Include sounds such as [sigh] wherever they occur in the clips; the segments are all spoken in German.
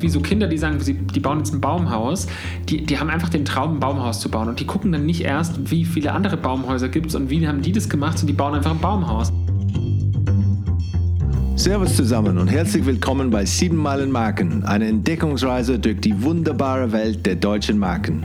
wie so Kinder, die sagen, sie, die bauen jetzt ein Baumhaus, die, die haben einfach den Traum, ein Baumhaus zu bauen. Und die gucken dann nicht erst, wie viele andere Baumhäuser gibt es und wie haben die das gemacht, sondern die bauen einfach ein Baumhaus. Servus zusammen und herzlich willkommen bei 7 Meilen Marken, eine Entdeckungsreise durch die wunderbare Welt der deutschen Marken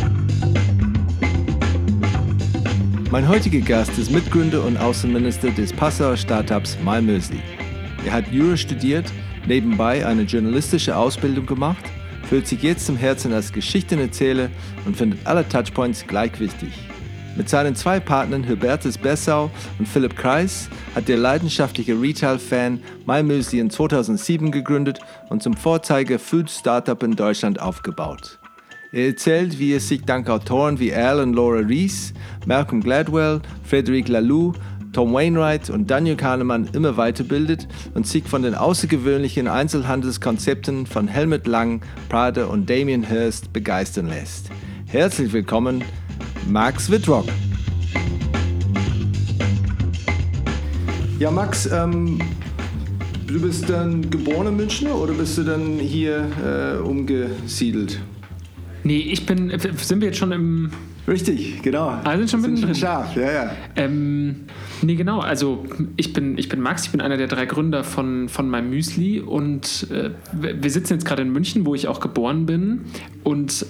Mein heutiger Gast ist Mitgründer und Außenminister des Passauer Startups MyMüsli. Er hat Jura studiert, nebenbei eine journalistische Ausbildung gemacht, fühlt sich jetzt im Herzen als Geschichtenerzähler und findet alle Touchpoints gleich wichtig. Mit seinen zwei Partnern Hubertus Bessau und Philipp Kreis hat der leidenschaftliche Retail-Fan MyMüsli in 2007 gegründet und zum Vorzeiger Food Startup in Deutschland aufgebaut. Er erzählt, wie es sich dank Autoren wie Al und Laura Rees, Malcolm Gladwell, Frederic Laloux, Tom Wainwright und Daniel Kahnemann immer weiterbildet und sich von den außergewöhnlichen Einzelhandelskonzepten von Helmut Lang, Prada und Damien Hirst begeistern lässt. Herzlich willkommen, Max Wittrock. Ja, Max, ähm, du bist dann geborener Münchner oder bist du dann hier äh, umgesiedelt? Nee, ich bin. Sind wir jetzt schon im. Richtig, genau. Ah, sind schon schon scharf, ja, ja. Ähm, nee, genau. Also ich bin, ich bin Max, ich bin einer der drei Gründer von, von meinem Müsli und äh, wir sitzen jetzt gerade in München, wo ich auch geboren bin. Und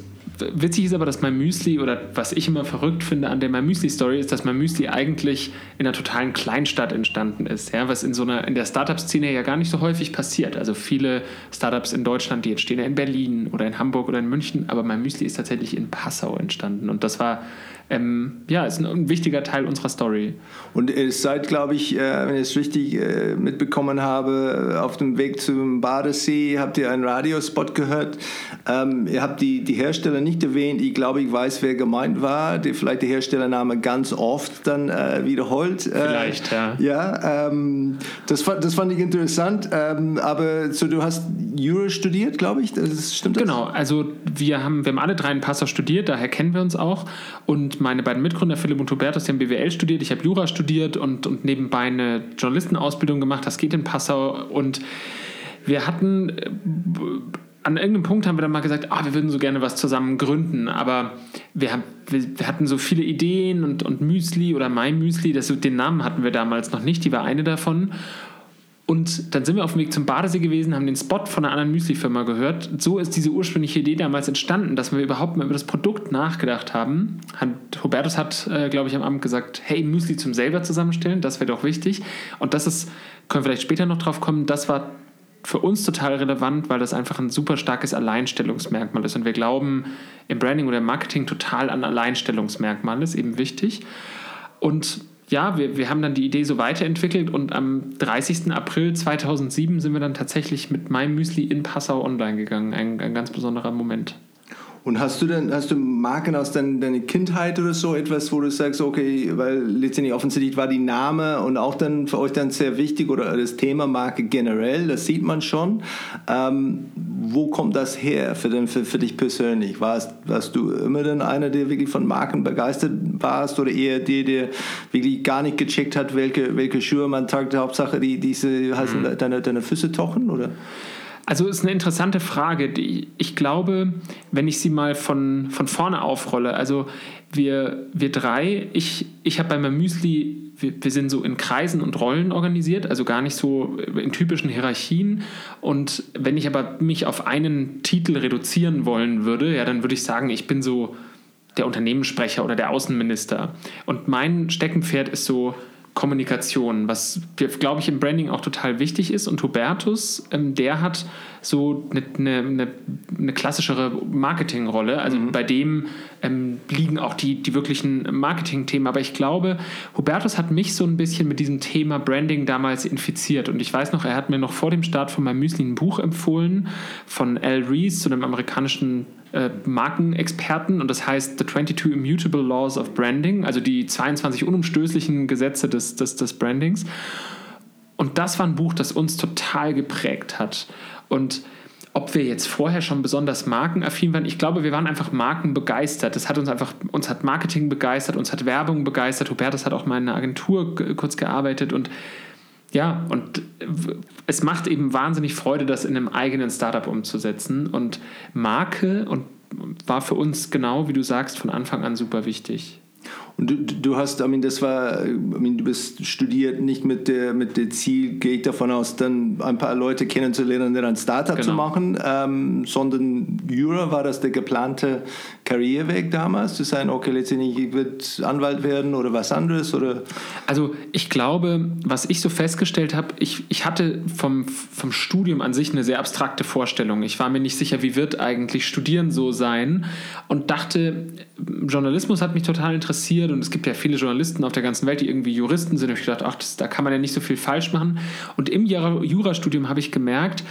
witzig ist aber, dass mein Müsli oder was ich immer verrückt finde an der mein Müsli Story ist, dass mein Müsli eigentlich in einer totalen Kleinstadt entstanden ist, ja, was in so einer in der Startup Szene ja gar nicht so häufig passiert. Also viele Startups in Deutschland, die entstehen ja in Berlin oder in Hamburg oder in München, aber mein Müsli ist tatsächlich in Passau entstanden und das war ähm, ja, ist ein, ein, wichtiger Teil unserer Story. Und ihr seid, glaube ich, äh, wenn ich es richtig äh, mitbekommen habe, auf dem Weg zum Badesee habt ihr einen Radiospot gehört. Ähm, ihr habt die, die Hersteller nicht erwähnt. Ich glaube, ich weiß, wer gemeint war. Die, vielleicht der Herstellername ganz oft dann äh, wiederholt. Äh, vielleicht, ja. Ja, ähm, das, das fand ich interessant. Ähm, aber so, du hast Jura studiert, glaube ich. Das, stimmt das? Genau, also wir haben, wir haben alle drei in Passau studiert, daher kennen wir uns auch. Und meine beiden Mitgründer, Philipp und Hubertus, die haben BWL studiert, ich habe Jura studiert und, und nebenbei eine Journalistenausbildung gemacht, das geht in Passau. Und wir hatten, äh, an irgendeinem Punkt haben wir dann mal gesagt, ah, wir würden so gerne was zusammen gründen, aber wir, haben, wir, hatten so viele Ideen und, und Müsli oder My Müsli, das, den Namen hatten wir damals noch nicht, die war eine davon. Und dann sind wir auf dem Weg zum Badesee gewesen, haben den Spot von einer anderen Müsli-Firma gehört. So ist diese ursprüngliche Idee damals entstanden, dass wir überhaupt mal über das Produkt nachgedacht haben. Hubertus hat, äh, glaube ich, am Abend gesagt, hey, Müsli zum selber zusammenstellen, das wäre doch wichtig. Und das ist, können wir vielleicht später noch drauf kommen, das war für uns total relevant, weil das einfach ein super starkes Alleinstellungsmerkmal ist. Und wir glauben, im Branding oder im Marketing total an Alleinstellungsmerkmal ist eben wichtig. Und ja, wir, wir haben dann die Idee so weiterentwickelt und am 30. April 2007 sind wir dann tatsächlich mit meinem Müsli in Passau online gegangen. Ein, ein ganz besonderer Moment. Und hast du denn, hast du Marken aus dein, deiner Kindheit oder so etwas, wo du sagst, okay, weil letztendlich offensichtlich war die Name und auch dann für euch dann sehr wichtig oder das Thema Marke generell, das sieht man schon. Ähm, wo kommt das her für, den, für, für dich persönlich? Warst, warst du immer dann einer, der wirklich von Marken begeistert warst oder eher der, der wirklich gar nicht gecheckt hat, welche, welche Schuhe man tragt, Hauptsache die, diese heißen mhm. deine, deine Füße tochen, oder? Also ist eine interessante Frage. Die, ich glaube, wenn ich sie mal von, von vorne aufrolle, also wir, wir drei, ich, ich habe bei meinem Müsli, wir, wir sind so in Kreisen und Rollen organisiert, also gar nicht so in typischen Hierarchien. Und wenn ich aber mich auf einen Titel reduzieren wollen würde, ja, dann würde ich sagen, ich bin so der Unternehmenssprecher oder der Außenminister. Und mein Steckenpferd ist so Kommunikation, was, glaube ich, im Branding auch total wichtig ist. Und Hubertus, ähm, der hat so eine, eine, eine klassischere Marketingrolle. Also mhm. bei dem ähm, liegen auch die, die wirklichen Marketing-Themen. Aber ich glaube, Hubertus hat mich so ein bisschen mit diesem Thema Branding damals infiziert. Und ich weiß noch, er hat mir noch vor dem Start von meinem Müsli ein Buch empfohlen von Al Rees, so einem amerikanischen äh, Markenexperten und das heißt The 22 Immutable Laws of Branding, also die 22 unumstößlichen Gesetze des, des, des Brandings. Und das war ein Buch, das uns total geprägt hat. Und ob wir jetzt vorher schon besonders markenaffin waren, ich glaube, wir waren einfach markenbegeistert. Das hat uns einfach, uns hat Marketing begeistert, uns hat Werbung begeistert. Hubertus hat auch mal in einer Agentur kurz gearbeitet und ja, und es macht eben wahnsinnig Freude, das in einem eigenen Startup umzusetzen. Und Marke und war für uns genau, wie du sagst, von Anfang an super wichtig. Du, du hast, I mean, das war, I mean, du bist studiert nicht mit der, mit der Ziel, gehe ich davon aus, dann ein paar Leute kennenzulernen und dann ein Startup genau. zu machen, ähm, sondern Jura war das der geplante Karriereweg damals, zu sagen, okay, letztendlich ich wird Anwalt werden oder was anderes oder? Also ich glaube, was ich so festgestellt habe, ich, ich hatte vom, vom Studium an sich eine sehr abstrakte Vorstellung. Ich war mir nicht sicher, wie wird eigentlich Studieren so sein und dachte, Journalismus hat mich total interessiert und es gibt ja viele Journalisten auf der ganzen Welt, die irgendwie Juristen sind. Und ich dachte, ach, das, da kann man ja nicht so viel falsch machen. Und im Jurastudium habe ich gemerkt,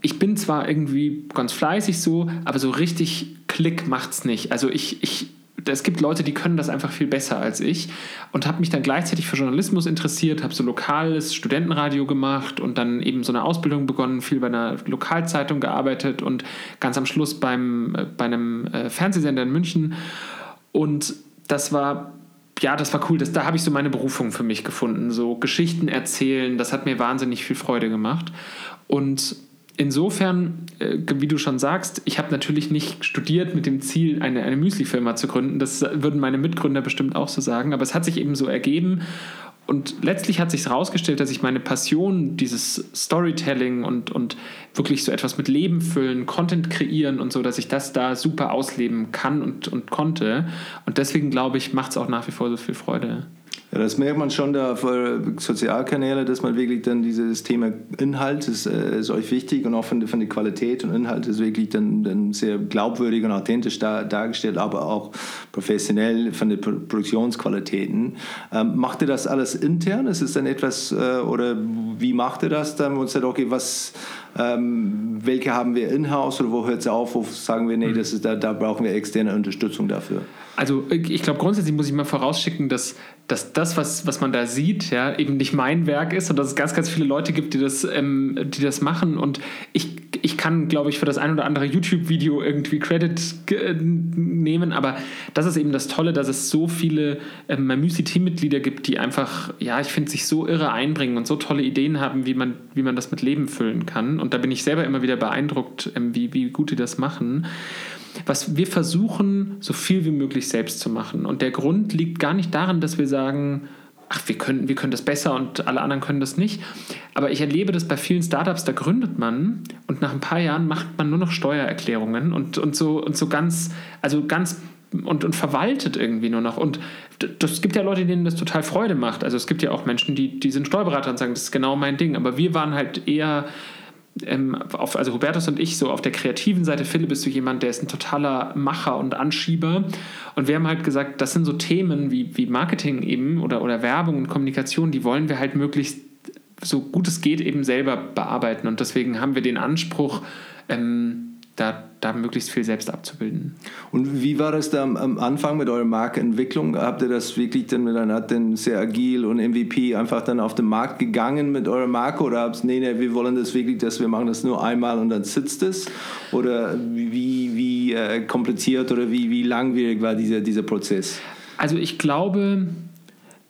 ich bin zwar irgendwie ganz fleißig so, aber so richtig Klick macht es nicht. Also ich, ich, es gibt Leute, die können das einfach viel besser als ich und habe mich dann gleichzeitig für Journalismus interessiert, habe so lokales Studentenradio gemacht und dann eben so eine Ausbildung begonnen, viel bei einer Lokalzeitung gearbeitet und ganz am Schluss beim, äh, bei einem äh, Fernsehsender in München und das war ja, das war cool. Das, da habe ich so meine Berufung für mich gefunden. So Geschichten erzählen, das hat mir wahnsinnig viel Freude gemacht. Und insofern, äh, wie du schon sagst, ich habe natürlich nicht studiert mit dem Ziel, eine, eine Müsli-Firma zu gründen. Das würden meine Mitgründer bestimmt auch so sagen. Aber es hat sich eben so ergeben. Und letztlich hat sich herausgestellt, dass ich meine Passion, dieses Storytelling und, und wirklich so etwas mit Leben füllen, Content kreieren und so, dass ich das da super ausleben kann und, und konnte. Und deswegen glaube ich, macht es auch nach wie vor so viel Freude. Das merkt man schon da für Sozialkanäle, dass man wirklich dann dieses Thema Inhalt ist, äh, ist euch wichtig und auch von von der Qualität und Inhalt ist wirklich dann, dann sehr glaubwürdig und authentisch da, dargestellt, aber auch professionell von den Produktionsqualitäten. Ähm, macht ihr das alles intern? Ist es dann etwas, äh, oder wie macht ihr das dann? Und sagt, okay, was, ähm, welche haben wir in-house oder wo hört es auf? Wo sagen wir, nee, das ist, da, da brauchen wir externe Unterstützung dafür? Also ich glaube, grundsätzlich muss ich mal vorausschicken, dass, dass das, was, was man da sieht, ja, eben nicht mein Werk ist und dass es ganz, ganz viele Leute gibt, die das, ähm, die das machen. Und ich, ich kann, glaube ich, für das ein oder andere YouTube-Video irgendwie Credit äh, nehmen, aber das ist eben das Tolle, dass es so viele ähm, Mamüsi-Teammitglieder gibt, die einfach, ja, ich finde, sich so irre einbringen und so tolle Ideen haben, wie man, wie man das mit Leben füllen kann. Und da bin ich selber immer wieder beeindruckt, ähm, wie, wie gut die das machen was wir versuchen, so viel wie möglich selbst zu machen. Und der Grund liegt gar nicht darin, dass wir sagen, ach, wir können, wir können das besser und alle anderen können das nicht. Aber ich erlebe das bei vielen Startups, da gründet man und nach ein paar Jahren macht man nur noch Steuererklärungen und, und, so, und so ganz, also ganz und, und verwaltet irgendwie nur noch. Und das gibt ja Leute, denen das total Freude macht. Also es gibt ja auch Menschen, die, die sind Steuerberater und sagen, das ist genau mein Ding. Aber wir waren halt eher ähm, auf, also Hubertus und ich, so auf der kreativen Seite, Philipp bist du jemand, der ist ein totaler Macher und Anschieber. Und wir haben halt gesagt, das sind so Themen wie, wie Marketing eben oder, oder Werbung und Kommunikation, die wollen wir halt möglichst so gut es geht eben selber bearbeiten. Und deswegen haben wir den Anspruch, ähm, da, da möglichst viel selbst abzubilden. Und wie war das da am Anfang mit eurer Markenentwicklung? Habt ihr das wirklich dann mit einer dann sehr agil und MVP einfach dann auf den Markt gegangen mit eurer Marke oder habt ihr, nee, nee, wir wollen das wirklich, dass wir machen das nur einmal und dann sitzt es? Oder wie, wie äh, kompliziert oder wie, wie langwierig war dieser, dieser Prozess? Also ich glaube,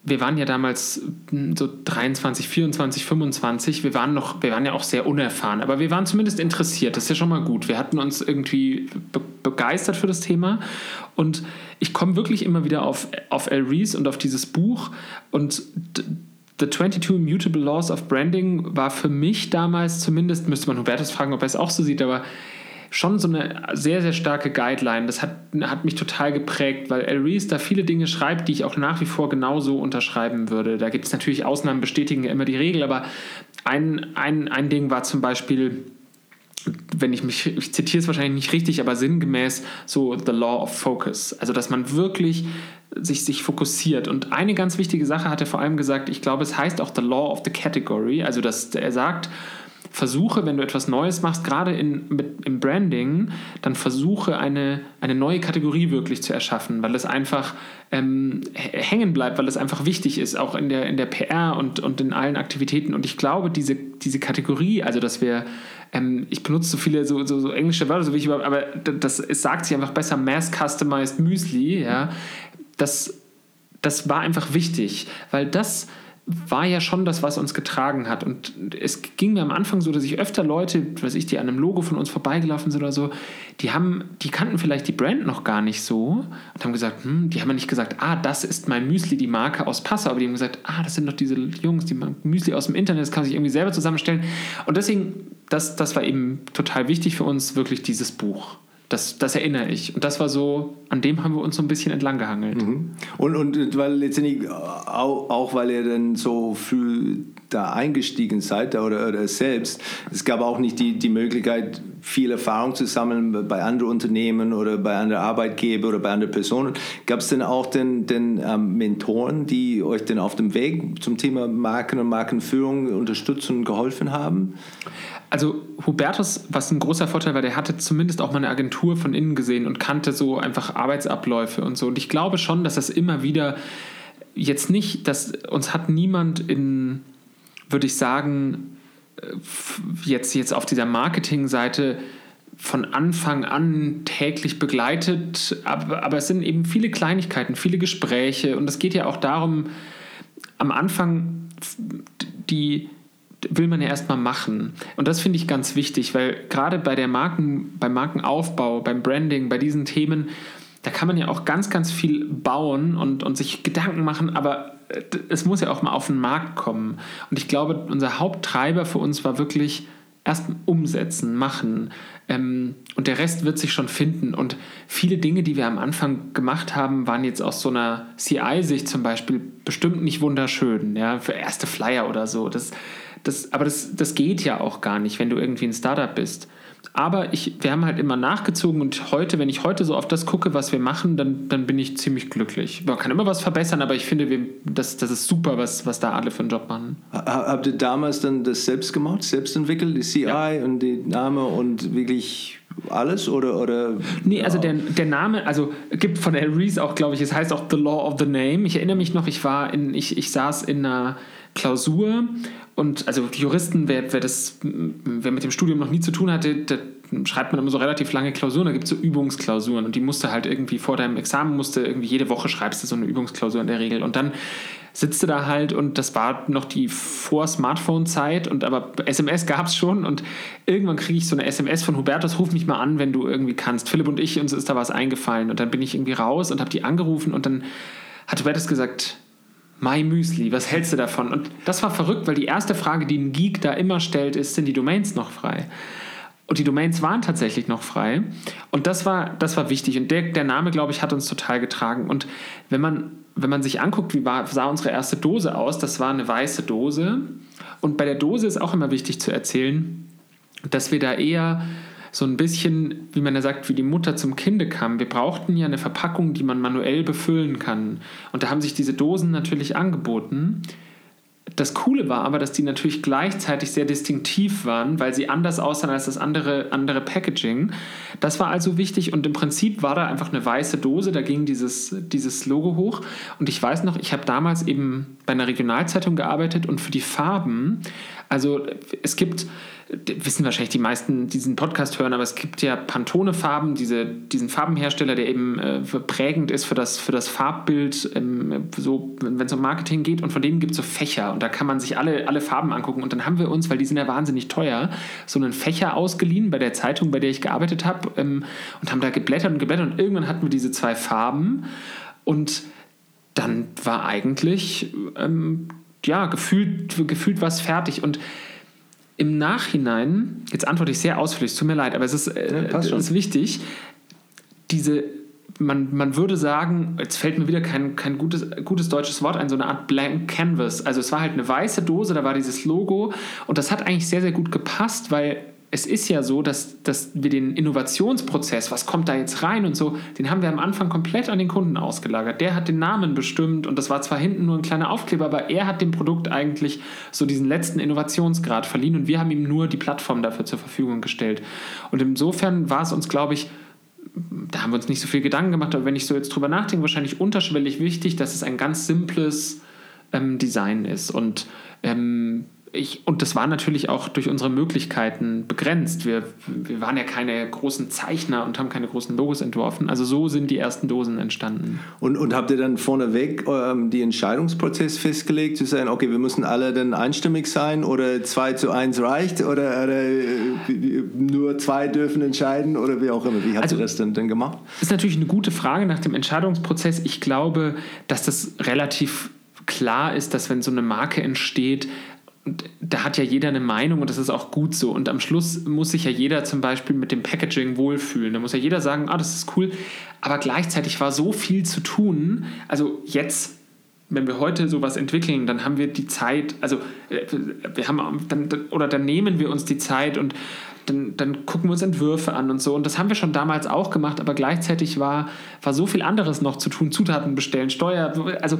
wir waren ja damals hm, so 23, 24, 25. Wir waren noch, wir waren ja auch sehr unerfahren, aber wir waren zumindest interessiert. Das ist ja schon mal gut. Wir hatten uns irgendwie be begeistert für das Thema und ich komme wirklich immer wieder auf, auf El Rees und auf dieses Buch und The 22 Immutable Laws of Branding war für mich damals zumindest, müsste man Hubertus fragen, ob er es auch so sieht, aber schon so eine sehr, sehr starke Guideline. Das hat, hat mich total geprägt, weil El Rees da viele Dinge schreibt, die ich auch nach wie vor genauso unterschreiben würde. Da gibt es natürlich Ausnahmen, bestätigen ja immer die Regel, aber ein, ein, ein Ding war zum Beispiel, wenn ich mich, ich zitiere es wahrscheinlich nicht richtig, aber sinngemäß so The Law of Focus. Also, dass man wirklich sich, sich fokussiert. Und eine ganz wichtige Sache hat er vor allem gesagt, ich glaube, es heißt auch The Law of the Category, also dass er sagt, versuche, wenn du etwas Neues machst, gerade in, mit, im Branding, dann versuche eine, eine neue Kategorie wirklich zu erschaffen, weil es einfach ähm, hängen bleibt, weil es einfach wichtig ist, auch in der, in der PR und, und in allen Aktivitäten. Und ich glaube, diese, diese Kategorie, also dass wir ähm, ich benutze so viele so, so, so, englische Wörter, so wie ich überhaupt, aber das, es sagt sich einfach besser, Mass Customized Müsli, ja, das, das war einfach wichtig, weil das war ja schon das, was uns getragen hat. Und es ging mir am Anfang so, dass ich öfter Leute, weiß ich, die an einem Logo von uns vorbeigelaufen sind oder so, die haben, die kannten vielleicht die Brand noch gar nicht so und haben gesagt, hm, die haben ja nicht gesagt, ah, das ist mein Müsli, die Marke aus Passau, aber die haben gesagt, ah, das sind doch diese Jungs, die Müsli aus dem Internet, das kann sich irgendwie selber zusammenstellen. Und deswegen, das, das war eben total wichtig für uns, wirklich dieses Buch. Das, das erinnere ich. Und das war so, an dem haben wir uns so ein bisschen entlang gehangelt. Mhm. Und, und weil letztendlich auch, auch, weil ihr dann so früh da eingestiegen seid oder, oder selbst, es gab auch nicht die, die Möglichkeit, viel Erfahrung zu sammeln bei anderen Unternehmen oder bei anderen Arbeitgebern oder bei anderen Personen. Gab es denn auch den, den ähm, Mentoren, die euch denn auf dem Weg zum Thema Marken und Markenführung unterstützt und geholfen haben? also Hubertus, was ein großer Vorteil war, der hatte zumindest auch mal eine Agentur von innen gesehen und kannte so einfach Arbeitsabläufe und so. Und ich glaube schon, dass das immer wieder jetzt nicht, dass uns hat niemand in, würde ich sagen, äh, jetzt, jetzt auf dieser Marketingseite von Anfang an täglich begleitet, aber, aber es sind eben viele Kleinigkeiten, viele Gespräche und es geht ja auch darum, am Anfang die will man ja erstmal machen. Und das finde ich ganz wichtig, weil gerade bei der Marken, beim Markenaufbau, beim Branding, bei diesen Themen, da kann man ja auch ganz, ganz viel bauen und, und sich Gedanken machen, aber es muss ja auch mal auf den Markt kommen. Und ich glaube, unser Haupttreiber für uns war wirklich erst umsetzen, machen. Ähm, und der Rest wird sich schon finden. Und viele Dinge, die wir am Anfang gemacht haben, waren jetzt aus so einer CI-Sicht zum Beispiel bestimmt nicht wunderschön. Ja, für erste Flyer oder so. Das, das, aber das, das geht ja auch gar nicht, wenn du irgendwie ein Startup bist. Aber ich, wir haben halt immer nachgezogen und heute, wenn ich heute so auf das gucke, was wir machen, dann, dann bin ich ziemlich glücklich. Man kann immer was verbessern, aber ich finde, wir, das, das ist super, was, was da alle für einen Job machen. Habt ihr damals dann das selbst gemacht, selbst entwickelt, die CI ja. und die Name und wirklich alles oder oder nee also der, der Name also gibt von El Reese auch glaube ich es heißt auch The Law of the Name ich erinnere mich noch ich war in ich, ich saß in einer Klausur und also Juristen, wer, wer, das, wer mit dem Studium noch nie zu tun hatte, da schreibt man immer so relativ lange Klausuren, da gibt es so Übungsklausuren und die musste halt irgendwie vor deinem Examen, musste irgendwie jede Woche schreibst du so eine Übungsklausur in der Regel und dann sitzt du da halt und das war noch die Vor-Smartphone-Zeit und aber SMS gab es schon und irgendwann kriege ich so eine SMS von Hubertus, ruf mich mal an, wenn du irgendwie kannst. Philipp und ich, uns ist da was eingefallen und dann bin ich irgendwie raus und habe die angerufen und dann hat Hubertus gesagt, My Müsli, was hältst du davon? Und das war verrückt, weil die erste Frage, die ein Geek da immer stellt, ist, sind die Domains noch frei? Und die Domains waren tatsächlich noch frei. Und das war, das war wichtig. Und der, der Name, glaube ich, hat uns total getragen. Und wenn man, wenn man sich anguckt, wie war, sah unsere erste Dose aus, das war eine weiße Dose. Und bei der Dose ist auch immer wichtig zu erzählen, dass wir da eher so ein bisschen, wie man ja sagt, wie die Mutter zum Kinde kam. Wir brauchten ja eine Verpackung, die man manuell befüllen kann. Und da haben sich diese Dosen natürlich angeboten. Das Coole war aber, dass die natürlich gleichzeitig sehr distinktiv waren, weil sie anders aussahen als das andere, andere Packaging. Das war also wichtig und im Prinzip war da einfach eine weiße Dose, da ging dieses, dieses Logo hoch. Und ich weiß noch, ich habe damals eben bei einer Regionalzeitung gearbeitet und für die Farben, also es gibt wissen wahrscheinlich die meisten, die diesen Podcast hören, aber es gibt ja Pantone-Farben, diese, diesen Farbenhersteller, der eben äh, prägend ist für das, für das Farbbild, ähm, so, wenn es um Marketing geht. Und von denen gibt es so Fächer und da kann man sich alle, alle Farben angucken. Und dann haben wir uns, weil die sind ja wahnsinnig teuer, so einen Fächer ausgeliehen bei der Zeitung, bei der ich gearbeitet habe ähm, und haben da geblättert und geblättert und irgendwann hatten wir diese zwei Farben und dann war eigentlich ähm, ja gefühlt, gefühlt was fertig und im Nachhinein, jetzt antworte ich sehr ausführlich, es tut mir leid, aber es ist, äh, ja, ist wichtig, diese, man, man würde sagen, jetzt fällt mir wieder kein, kein gutes, gutes deutsches Wort ein, so eine Art Blank Canvas. Also es war halt eine weiße Dose, da war dieses Logo und das hat eigentlich sehr, sehr gut gepasst, weil es ist ja so, dass, dass wir den Innovationsprozess, was kommt da jetzt rein und so, den haben wir am Anfang komplett an den Kunden ausgelagert. Der hat den Namen bestimmt und das war zwar hinten nur ein kleiner Aufkleber, aber er hat dem Produkt eigentlich so diesen letzten Innovationsgrad verliehen und wir haben ihm nur die Plattform dafür zur Verfügung gestellt. Und insofern war es uns, glaube ich, da haben wir uns nicht so viel Gedanken gemacht, aber wenn ich so jetzt drüber nachdenke, wahrscheinlich unterschwellig wichtig, dass es ein ganz simples ähm, Design ist und ähm, ich, und das war natürlich auch durch unsere Möglichkeiten begrenzt. Wir, wir waren ja keine großen Zeichner und haben keine großen Logos entworfen. Also so sind die ersten Dosen entstanden. Und, und habt ihr dann vorneweg ähm, die Entscheidungsprozess festgelegt, zu sagen, okay, wir müssen alle dann einstimmig sein oder 2 zu 1 reicht oder, oder äh, nur zwei dürfen entscheiden oder wie auch immer. Wie habt also, ihr das denn, denn gemacht? Ist natürlich eine gute Frage nach dem Entscheidungsprozess. Ich glaube, dass das relativ klar ist, dass wenn so eine Marke entsteht, da hat ja jeder eine Meinung und das ist auch gut so. Und am Schluss muss sich ja jeder zum Beispiel mit dem Packaging wohlfühlen. Da muss ja jeder sagen, ah, das ist cool. Aber gleichzeitig war so viel zu tun. Also jetzt wenn wir heute sowas entwickeln, dann haben wir die Zeit, also äh, wir haben dann oder dann nehmen wir uns die Zeit und dann, dann gucken wir uns Entwürfe an und so. Und das haben wir schon damals auch gemacht, aber gleichzeitig war, war so viel anderes noch zu tun, Zutaten bestellen, Steuer, also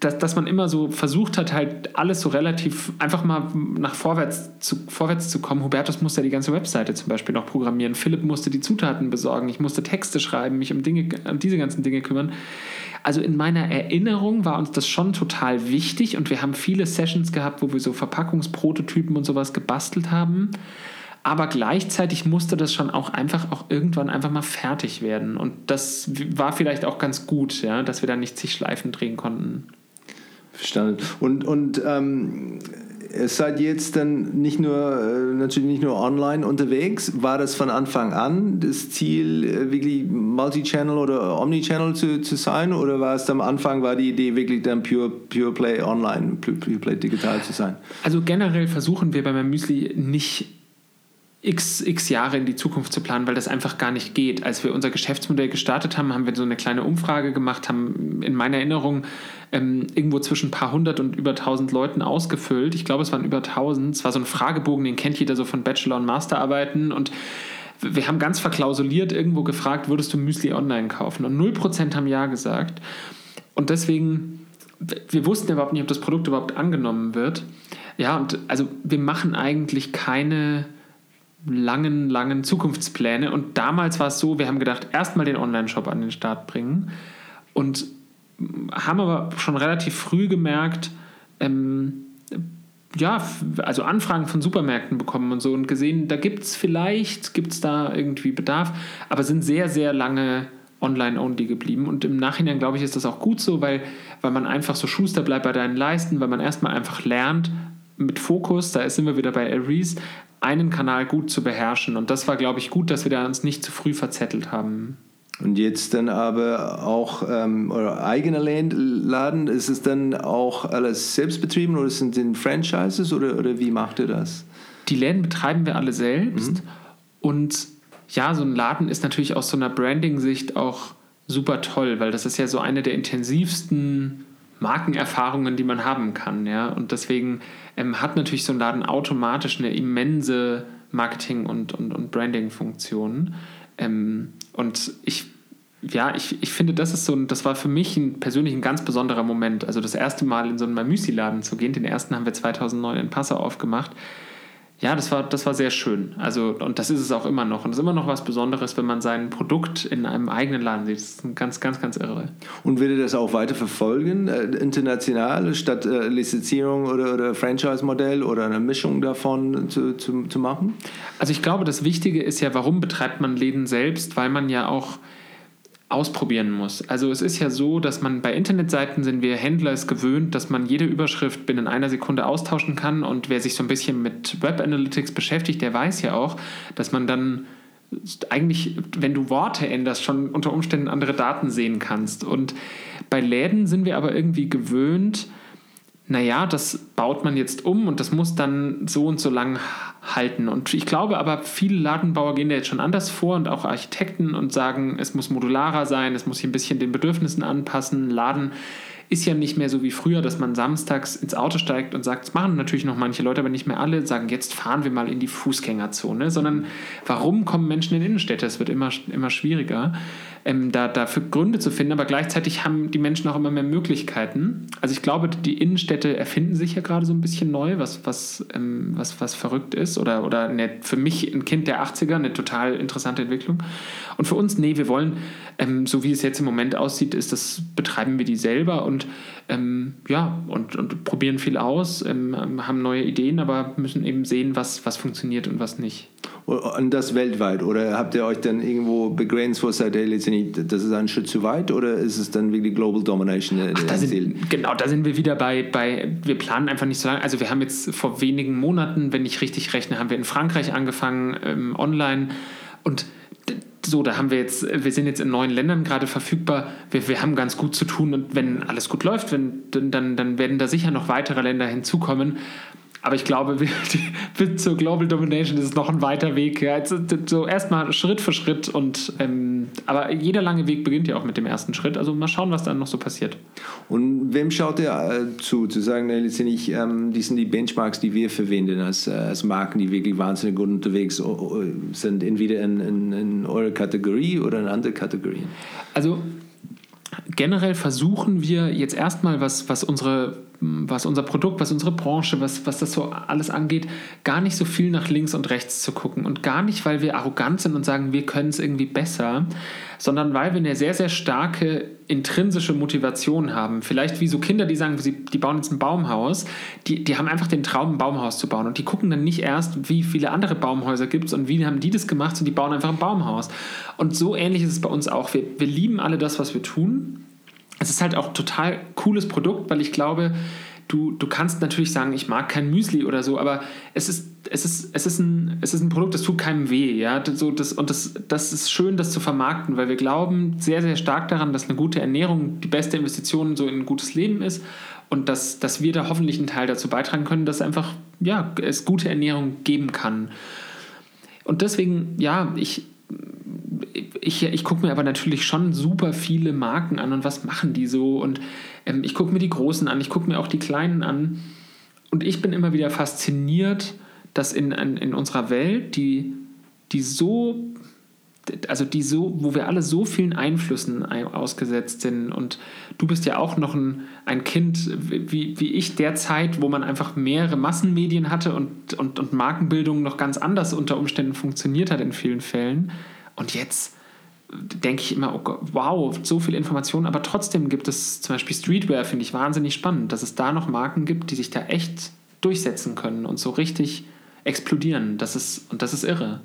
dass, dass man immer so versucht hat, halt alles so relativ einfach mal nach vorwärts zu, vorwärts zu kommen. Hubertus musste ja die ganze Webseite zum Beispiel noch programmieren. Philipp musste die Zutaten besorgen. Ich musste Texte schreiben, mich um, Dinge, um diese ganzen Dinge kümmern. Also in meiner Erinnerung war uns das schon total wichtig und wir haben viele Sessions gehabt, wo wir so Verpackungsprototypen und sowas gebastelt haben. Aber gleichzeitig musste das schon auch einfach auch irgendwann einfach mal fertig werden. Und das war vielleicht auch ganz gut, ja, dass wir da nicht zig Schleifen drehen konnten. Verstanden. Und, und ähm, seid jetzt dann nicht nur, äh, natürlich nicht nur online unterwegs. War das von Anfang an das Ziel, äh, wirklich Multi-Channel oder Omni-Channel zu, zu sein? Oder war es am Anfang, war die Idee wirklich dann Pure, Pure Play online, Pure, Pure Play digital zu sein? Also generell versuchen wir bei meinem Müsli nicht x, x Jahre in die Zukunft zu planen, weil das einfach gar nicht geht. Als wir unser Geschäftsmodell gestartet haben, haben wir so eine kleine Umfrage gemacht, haben in meiner Erinnerung ähm, irgendwo zwischen ein paar hundert und über tausend Leuten ausgefüllt. Ich glaube, es waren über tausend. Es war so ein Fragebogen, den kennt jeder so von Bachelor- und Masterarbeiten und wir haben ganz verklausuliert irgendwo gefragt, würdest du Müsli online kaufen? Und 0% haben Ja gesagt. Und deswegen, wir wussten überhaupt nicht, ob das Produkt überhaupt angenommen wird. Ja, und also wir machen eigentlich keine langen, langen Zukunftspläne. Und damals war es so, wir haben gedacht, erstmal den Online-Shop an den Start bringen und haben aber schon relativ früh gemerkt, ähm, ja, also Anfragen von Supermärkten bekommen und so und gesehen, da gibt es vielleicht, gibt es da irgendwie Bedarf, aber sind sehr, sehr lange online-only geblieben. Und im Nachhinein, glaube ich, ist das auch gut so, weil, weil man einfach so Schuster bleibt bei deinen Leisten, weil man erstmal einfach lernt, mit Fokus, da sind wir wieder bei Aries, einen Kanal gut zu beherrschen. Und das war, glaube ich, gut, dass wir da uns nicht zu früh verzettelt haben. Und jetzt dann aber auch ähm, oder eigener Laden, ist es dann auch alles selbst betrieben oder sind es Franchises oder, oder wie macht ihr das? Die Läden betreiben wir alle selbst. Mhm. Und ja, so ein Laden ist natürlich aus so einer Branding-Sicht auch super toll, weil das ist ja so eine der intensivsten Markenerfahrungen, die man haben kann. Ja? Und deswegen ähm, hat natürlich so ein Laden automatisch eine immense Marketing- und, und, und Branding-Funktion. Ähm, und ich, ja, ich, ich finde, das ist so ein, das war für mich ein, persönlich ein ganz besonderer Moment. Also das erste Mal in so einen Mamüsi-Laden zu gehen, den ersten haben wir 2009 in Passau aufgemacht ja, das war, das war sehr schön. Also, und das ist es auch immer noch. Und es ist immer noch was Besonderes, wenn man sein Produkt in einem eigenen Laden sieht. Das ist ganz, ganz, ganz irre. Und würde das auch weiter verfolgen, äh, international, statt äh, Lizenzierung oder, oder Franchise-Modell oder eine Mischung davon zu, zu, zu machen? Also ich glaube, das Wichtige ist ja, warum betreibt man Läden selbst? Weil man ja auch ausprobieren muss. Also es ist ja so, dass man bei Internetseiten sind wir Händler es gewöhnt, dass man jede Überschrift binnen einer Sekunde austauschen kann und wer sich so ein bisschen mit Web Analytics beschäftigt, der weiß ja auch, dass man dann eigentlich, wenn du Worte änderst, schon unter Umständen andere Daten sehen kannst. Und bei Läden sind wir aber irgendwie gewöhnt, naja, das baut man jetzt um und das muss dann so und so lang halten. Und ich glaube aber, viele Ladenbauer gehen da jetzt schon anders vor und auch Architekten und sagen, es muss modularer sein, es muss sich ein bisschen den Bedürfnissen anpassen. Laden ist ja nicht mehr so wie früher, dass man samstags ins Auto steigt und sagt, das machen natürlich noch manche Leute, aber nicht mehr alle, sagen, jetzt fahren wir mal in die Fußgängerzone, sondern warum kommen Menschen in Innenstädte? Es wird immer, immer schwieriger ähm, da, dafür Gründe zu finden, aber gleichzeitig haben die Menschen auch immer mehr Möglichkeiten. Also ich glaube, die Innenstädte erfinden sich ja gerade so ein bisschen neu, was, was, ähm, was, was verrückt ist oder, oder eine, für mich ein Kind der 80er, eine total interessante Entwicklung. Und für uns, nee, wir wollen, ähm, so wie es jetzt im Moment aussieht, ist das, betreiben wir die selber und ähm, ja, und, und probieren viel aus, ähm, haben neue Ideen, aber müssen eben sehen, was, was funktioniert und was nicht. Und das weltweit? Oder habt ihr euch dann irgendwo begrenzt, wo seid ihr letztendlich, das ist ein Schritt zu weit? Oder ist es dann wirklich Global Domination? Ach, da sind, genau, da sind wir wieder bei, bei, wir planen einfach nicht so lange. Also wir haben jetzt vor wenigen Monaten, wenn ich richtig rechne, haben wir in Frankreich angefangen, ähm, online. Und so, da haben wir jetzt, wir sind jetzt in neuen Ländern gerade verfügbar. Wir, wir haben ganz gut zu tun und wenn alles gut läuft, wenn, dann, dann werden da sicher noch weitere Länder hinzukommen. Aber ich glaube, bis zur Global Domination ist es noch ein weiter Weg. Ja. So erstmal Schritt für Schritt und ähm, aber jeder lange Weg beginnt ja auch mit dem ersten Schritt. Also mal schauen, was dann noch so passiert. Und wem schaut ihr äh, zu, zu sagen, letztendlich, ähm, die sind die Benchmarks, die wir verwenden als, äh, als Marken, die wirklich wahnsinnig gut unterwegs sind, entweder in, in, in eurer Kategorie oder in andere Kategorien? Also generell versuchen wir jetzt erstmal, was, was, unsere, was unser Produkt, was unsere Branche, was, was das so alles angeht, gar nicht so viel nach links und rechts zu gucken. Und gar nicht, weil wir arrogant sind und sagen, wir können es irgendwie besser, sondern weil wir eine sehr, sehr starke intrinsische Motivation haben. Vielleicht wie so Kinder, die sagen, sie, die bauen jetzt ein Baumhaus, die, die haben einfach den Traum, ein Baumhaus zu bauen. Und die gucken dann nicht erst, wie viele andere Baumhäuser gibt es und wie haben die das gemacht und die bauen einfach ein Baumhaus. Und so ähnlich ist es bei uns auch. Wir, wir lieben alle das, was wir tun. Es ist halt auch total cooles Produkt, weil ich glaube, du, du kannst natürlich sagen, ich mag kein Müsli oder so, aber es ist, es ist, es ist, ein, es ist ein Produkt, das tut keinem weh. Ja? So, das, und das, das ist schön, das zu vermarkten, weil wir glauben sehr, sehr stark daran, dass eine gute Ernährung die beste Investition so in ein gutes Leben ist und dass, dass wir da hoffentlich einen Teil dazu beitragen können, dass einfach ja, es gute Ernährung geben kann. Und deswegen, ja, ich, ich, ich gucke mir aber natürlich schon super viele Marken an und was machen die so? Und ähm, ich gucke mir die Großen an, ich gucke mir auch die Kleinen an. Und ich bin immer wieder fasziniert, dass in, in, in unserer Welt, die, die so, also die so, wo wir alle so vielen Einflüssen ausgesetzt sind. Und du bist ja auch noch ein, ein Kind wie, wie ich der Zeit, wo man einfach mehrere Massenmedien hatte und, und, und Markenbildung noch ganz anders unter Umständen funktioniert hat in vielen Fällen. Und jetzt denke ich immer, oh Gott, wow, so viel Information, aber trotzdem gibt es zum Beispiel Streetwear, finde ich wahnsinnig spannend, dass es da noch Marken gibt, die sich da echt durchsetzen können und so richtig explodieren. Das ist, und das ist irre.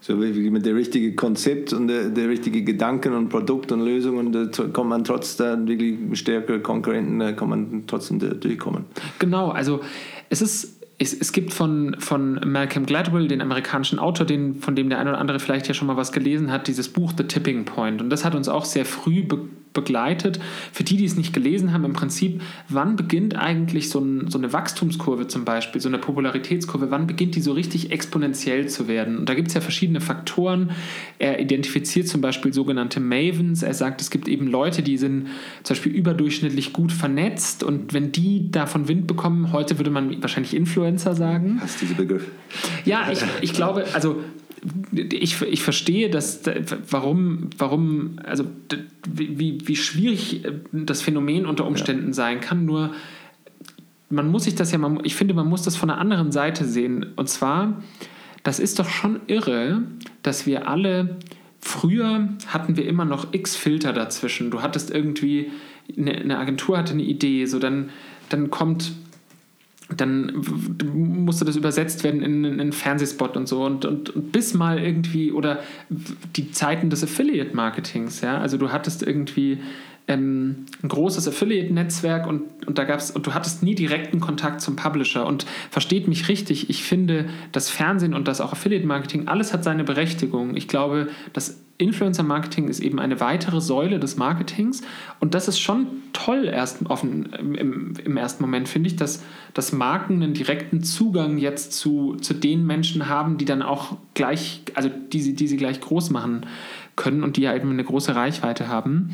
So wie mit dem richtigen Konzept und der, der richtige Gedanken und Produkt und Lösung und da kommt man trotz der wirklich stärkeren Konkurrenten, da kann man trotzdem durchkommen. Genau, also es ist es, es gibt von, von Malcolm Gladwell, den amerikanischen Autor, den, von dem der eine oder andere vielleicht ja schon mal was gelesen hat, dieses Buch The Tipping Point. Und das hat uns auch sehr früh be begleitet. Für die, die es nicht gelesen haben, im Prinzip, wann beginnt eigentlich so, ein, so eine Wachstumskurve zum Beispiel, so eine Popularitätskurve, wann beginnt die so richtig exponentiell zu werden? Und da gibt es ja verschiedene Faktoren. Er identifiziert zum Beispiel sogenannte Mavens. Er sagt, es gibt eben Leute, die sind zum Beispiel überdurchschnittlich gut vernetzt und wenn die davon Wind bekommen, heute würde man wahrscheinlich Influencer sagen. Hast diese Begriff? Ja, ich, ich glaube, also ich, ich verstehe, dass, warum, warum, also wie, wie schwierig das Phänomen unter Umständen ja. sein kann, nur man muss sich das ja mal, ich finde, man muss das von der anderen Seite sehen. Und zwar, das ist doch schon irre, dass wir alle, früher hatten wir immer noch x Filter dazwischen. Du hattest irgendwie, eine, eine Agentur hatte eine Idee, so dann, dann kommt dann musste das übersetzt werden in, in einen Fernsehspot und so. Und, und, und, bis mal irgendwie oder die Zeiten des Affiliate-Marketings, ja, also du hattest irgendwie ähm, ein großes Affiliate-Netzwerk und, und da gab's und du hattest nie direkten Kontakt zum Publisher und versteht mich richtig, ich finde das Fernsehen und das auch Affiliate-Marketing, alles hat seine Berechtigung. Ich glaube, das Influencer-Marketing ist eben eine weitere Säule des Marketings und das ist schon toll erst offen, im, im ersten Moment, finde ich, dass, dass Marken einen direkten Zugang jetzt zu, zu den Menschen haben, die dann auch gleich, also die, die sie gleich groß machen können und die ja eben eine große Reichweite haben.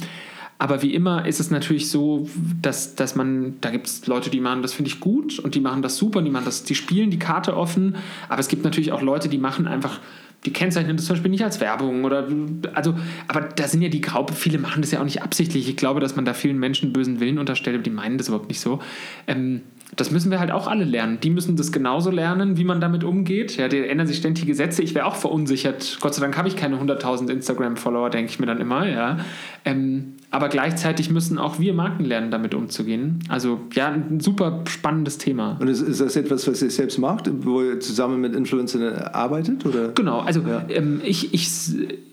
Aber wie immer ist es natürlich so, dass, dass man, da gibt es Leute, die machen das, finde ich, gut und die machen das super, die machen das, die spielen die Karte offen. Aber es gibt natürlich auch Leute, die machen einfach die kennzeichnen das zum Beispiel nicht als Werbung oder also, aber da sind ja die Grau, viele machen das ja auch nicht absichtlich. Ich glaube, dass man da vielen Menschen bösen Willen unterstellt, die meinen das überhaupt nicht so. Ähm, das müssen wir halt auch alle lernen. Die müssen das genauso lernen, wie man damit umgeht. Ja, da ändern sich ständig die Gesetze. Ich wäre auch verunsichert. Gott sei Dank habe ich keine 100.000 Instagram-Follower, denke ich mir dann immer. Ja. Ähm, aber gleichzeitig müssen auch wir Marken lernen, damit umzugehen. Also ja, ein super spannendes Thema. Und ist, ist das etwas, was ihr selbst macht, wo ihr zusammen mit Influencern arbeitet? Oder? Genau, also ja. ähm, ich, ich,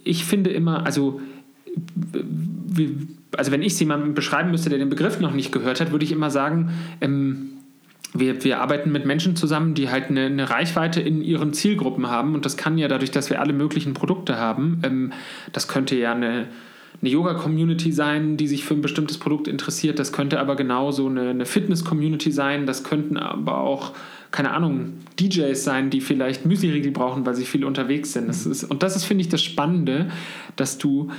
ich finde immer, also also wenn ich es jemandem beschreiben müsste, der den Begriff noch nicht gehört hat, würde ich immer sagen, ähm, wir, wir arbeiten mit Menschen zusammen, die halt eine, eine, Reichweite in ihren Zielgruppen haben. Und das kann ja dadurch, dass wir alle möglichen Produkte haben, ähm, das könnte ja eine, eine Yoga-Community sein, die sich für ein bestimmtes Produkt interessiert. Das könnte aber genauso eine, eine Fitness-Community sein. Das könnten aber auch, keine Ahnung, DJs sein, die vielleicht Müsli-Riegel brauchen, weil sie viel unterwegs sind. Das ist, und das ist, finde ich, das Spannende, dass du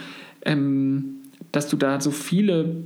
ähm, dass du da so viele,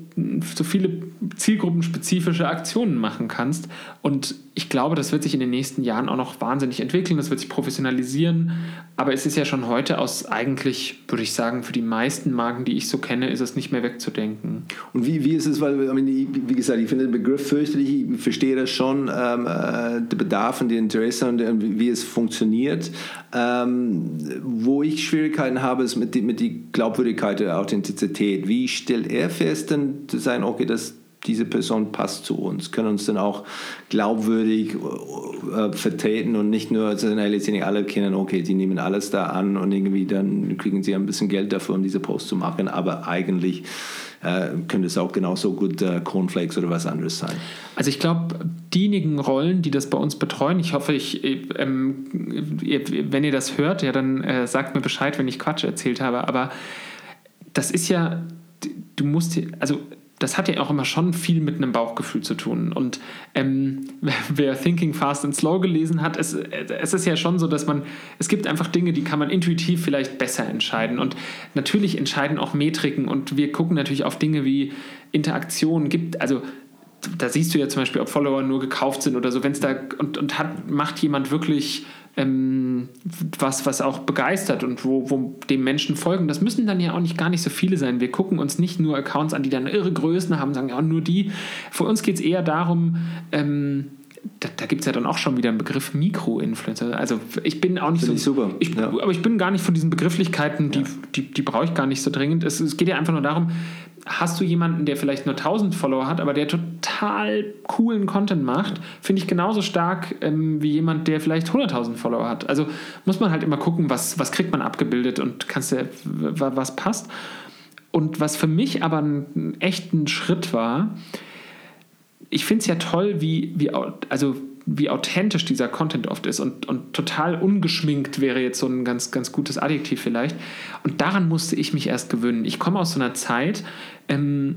so viele zielgruppenspezifische Aktionen machen kannst. Und ich glaube, das wird sich in den nächsten Jahren auch noch wahnsinnig entwickeln, das wird sich professionalisieren. Aber es ist ja schon heute aus eigentlich, würde ich sagen, für die meisten Marken, die ich so kenne, ist es nicht mehr wegzudenken. Und wie, wie ist es, weil, wie gesagt, ich finde den Begriff fürchterlich, ich verstehe das schon, ähm, äh, der Bedarf und die Interesse und äh, wie es funktioniert. Ähm, wo ich Schwierigkeiten habe, ist mit, die, mit die Glaubwürdigkeit der Authentizität. Wie stellt er fest, denn zu sein, okay, das diese Person passt zu uns, können uns dann auch glaubwürdig äh, vertreten und nicht nur sagen, letztendlich alle kennen, okay, die nehmen alles da an und irgendwie dann kriegen sie ein bisschen Geld dafür, um diese Post zu machen, aber eigentlich äh, könnte es auch genauso gut äh, Cornflakes oder was anderes sein. Also ich glaube, diejenigen Rollen, die das bei uns betreuen, ich hoffe, ich, ähm, wenn ihr das hört, ja, dann äh, sagt mir Bescheid, wenn ich Quatsch erzählt habe, aber das ist ja, du musst, also das hat ja auch immer schon viel mit einem Bauchgefühl zu tun. Und ähm, [laughs] wer Thinking Fast and Slow gelesen hat, es, es ist ja schon so, dass man, es gibt einfach Dinge, die kann man intuitiv vielleicht besser entscheiden. Und natürlich entscheiden auch Metriken und wir gucken natürlich auf Dinge wie Interaktion gibt, also da siehst du ja zum Beispiel, ob Follower nur gekauft sind oder so, wenn es da und, und hat, macht jemand wirklich ähm, was, was auch begeistert und wo, wo dem Menschen folgen. Das müssen dann ja auch nicht gar nicht so viele sein. Wir gucken uns nicht nur Accounts an, die dann irre Größen haben, sagen, ja, nur die. Für uns geht es eher darum, ähm, da, da gibt es ja dann auch schon wieder einen Begriff Mikroinfluencer. Also ich bin auch nicht Finde so. super. Ich, ja. Aber ich bin gar nicht von diesen Begrifflichkeiten, die, ja. die, die brauche ich gar nicht so dringend. Es, es geht ja einfach nur darum, hast du jemanden, der vielleicht nur 1000 Follower hat, aber der total coolen Content macht, finde ich genauso stark ähm, wie jemand, der vielleicht 100.000 Follower hat. Also muss man halt immer gucken, was, was kriegt man abgebildet und kannst du, was passt. Und was für mich aber ein echter Schritt war, ich finde es ja toll, wie, wie, also wie authentisch dieser Content oft ist und, und total ungeschminkt wäre jetzt so ein ganz, ganz gutes Adjektiv vielleicht. Und daran musste ich mich erst gewöhnen. Ich komme aus so einer Zeit, ähm,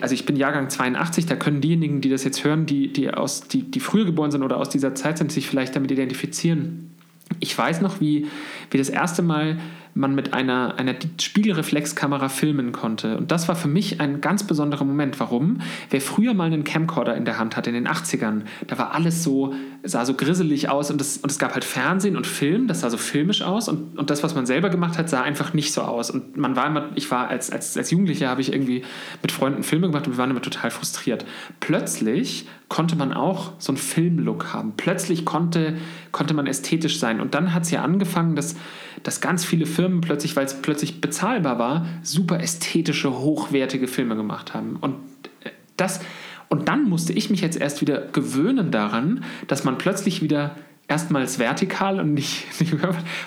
also ich bin Jahrgang 82, da können diejenigen, die das jetzt hören, die, die, aus, die, die früher geboren sind oder aus dieser Zeit sind, sich vielleicht damit identifizieren. Ich weiß noch, wie, wie das erste Mal man mit einer, einer Spiegelreflexkamera filmen konnte. Und das war für mich ein ganz besonderer Moment. Warum? Wer früher mal einen Camcorder in der Hand hatte, in den 80ern, da war alles so, sah so grisselig aus und es, und es gab halt Fernsehen und Film, das sah so filmisch aus und, und das, was man selber gemacht hat, sah einfach nicht so aus. Und man war immer, ich war als, als, als Jugendlicher, habe ich irgendwie mit Freunden Filme gemacht und wir waren immer total frustriert. Plötzlich konnte man auch so einen Filmlook haben. Plötzlich konnte, konnte man ästhetisch sein. Und dann hat es ja angefangen, dass, dass ganz viele Firmen plötzlich, weil es plötzlich bezahlbar war, super ästhetische, hochwertige Filme gemacht haben. Und äh, das, und dann musste ich mich jetzt erst wieder gewöhnen daran, dass man plötzlich wieder erstmals vertikal und nicht, [laughs] nicht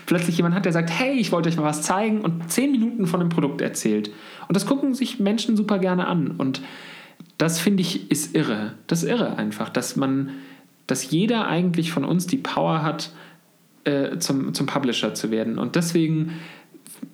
plötzlich jemand hat, der sagt, hey, ich wollte euch mal was zeigen und zehn Minuten von dem Produkt erzählt. Und das gucken sich Menschen super gerne an. Und das finde ich ist irre. Das ist irre einfach, dass man, dass jeder eigentlich von uns die Power hat, äh, zum, zum Publisher zu werden. Und deswegen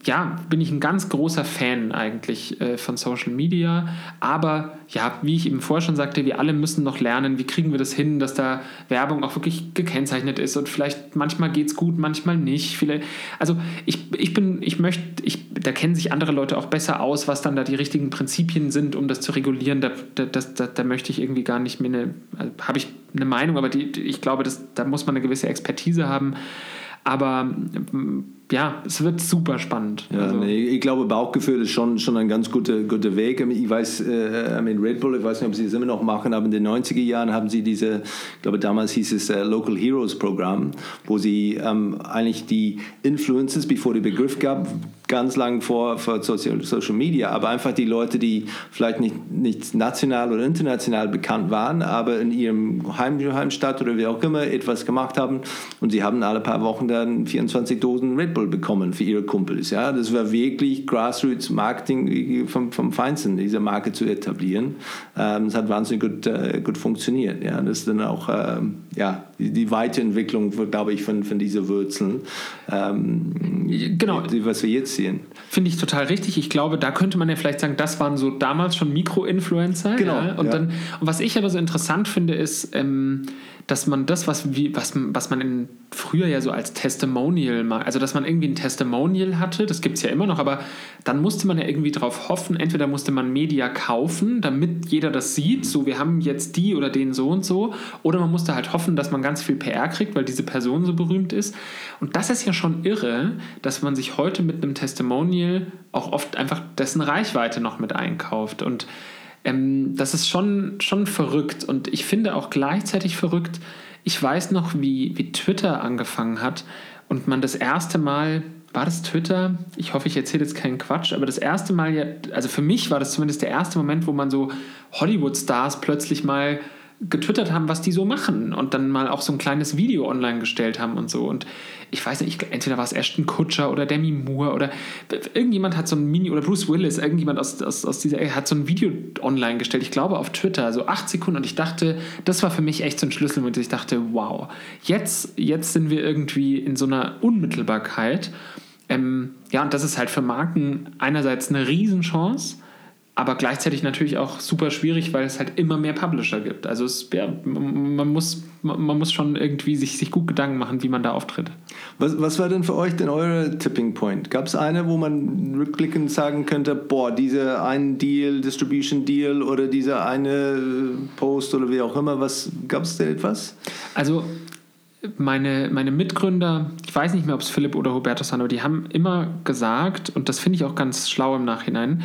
ja, bin ich ein ganz großer Fan eigentlich äh, von Social Media. Aber ja, wie ich eben vorher schon sagte, wir alle müssen noch lernen, wie kriegen wir das hin, dass da Werbung auch wirklich gekennzeichnet ist und vielleicht manchmal geht es gut, manchmal nicht. Vielleicht, also ich, ich bin, ich möchte, ich, da kennen sich andere Leute auch besser aus, was dann da die richtigen Prinzipien sind, um das zu regulieren. Da, da, da, da möchte ich irgendwie gar nicht mehr eine, also habe ich eine Meinung, aber die, ich glaube, das, da muss man eine gewisse Expertise haben. Aber ja, es wird super spannend. Ja, also. nee, ich glaube, Bauchgefühl ist schon, schon ein ganz guter, guter Weg. Ich weiß, äh, in Red Bull, ich weiß nicht, ob sie es immer noch machen, aber in den 90er Jahren haben sie diese, ich glaube, damals hieß es äh, Local Heroes Programm, wo sie ähm, eigentlich die Influences, bevor der Begriff gab, ganz lang vor, vor Social, Social Media, aber einfach die Leute, die vielleicht nicht, nicht national oder international bekannt waren, aber in ihrem Heim, Heimstadt oder wie auch immer etwas gemacht haben und sie haben alle paar Wochen dann 24 Dosen Red Bull bekommen für ihre Kumpels. Ja? Das war wirklich Grassroots Marketing vom, vom Feinsten, diese Marke zu etablieren. Ähm, es hat wahnsinnig gut, äh, gut funktioniert. Ja? Das ist dann auch ähm, ja, die, die Weiterentwicklung, glaube ich, von, von diesen Wurzeln, ähm, genau. Die, was wir jetzt sehen. Finde ich total richtig. Ich glaube, da könnte man ja vielleicht sagen, das waren so damals schon Mikro-Influencer. Genau. Ja? Und, ja. Dann, und was ich aber so interessant finde, ist, ähm, dass man das, was, wie, was, was man in, früher ja so als Testimonial, also dass man irgendwie ein Testimonial hatte, das gibt es ja immer noch, aber dann musste man ja irgendwie darauf hoffen, entweder musste man Media kaufen, damit jeder das sieht, so wir haben jetzt die oder den so und so, oder man musste halt hoffen, dass man ganz viel PR kriegt, weil diese Person so berühmt ist. Und das ist ja schon irre, dass man sich heute mit einem Testimonial auch oft einfach dessen Reichweite noch mit einkauft. Und ähm, das ist schon, schon verrückt und ich finde auch gleichzeitig verrückt, ich weiß noch, wie, wie Twitter angefangen hat und man das erste Mal, war das Twitter? Ich hoffe, ich erzähle jetzt keinen Quatsch, aber das erste Mal ja, also für mich war das zumindest der erste Moment, wo man so Hollywood-Stars plötzlich mal getwittert haben, was die so machen und dann mal auch so ein kleines Video online gestellt haben und so. Und ich weiß nicht, entweder war es Ashton Kutscher oder Demi Moore oder irgendjemand hat so ein Mini oder Bruce Willis, irgendjemand aus, aus, aus dieser hat so ein Video online gestellt, ich glaube auf Twitter, so acht Sekunden und ich dachte, das war für mich echt so ein Schlüsselmoment. Ich dachte, wow, jetzt, jetzt sind wir irgendwie in so einer Unmittelbarkeit. Ähm, ja, und das ist halt für Marken einerseits eine Riesenchance, aber gleichzeitig natürlich auch super schwierig, weil es halt immer mehr Publisher gibt. Also es, ja, man, muss, man muss schon irgendwie sich, sich gut Gedanken machen, wie man da auftritt. Was, was war denn für euch denn euer Tipping Point? Gab es eine, wo man rückblickend sagen könnte, boah, dieser eine Deal, Distribution Deal oder dieser eine Post oder wie auch immer, was gab es denn etwas? Also meine, meine Mitgründer, ich weiß nicht mehr, ob es Philipp oder Hubertus waren, aber die haben immer gesagt, und das finde ich auch ganz schlau im Nachhinein,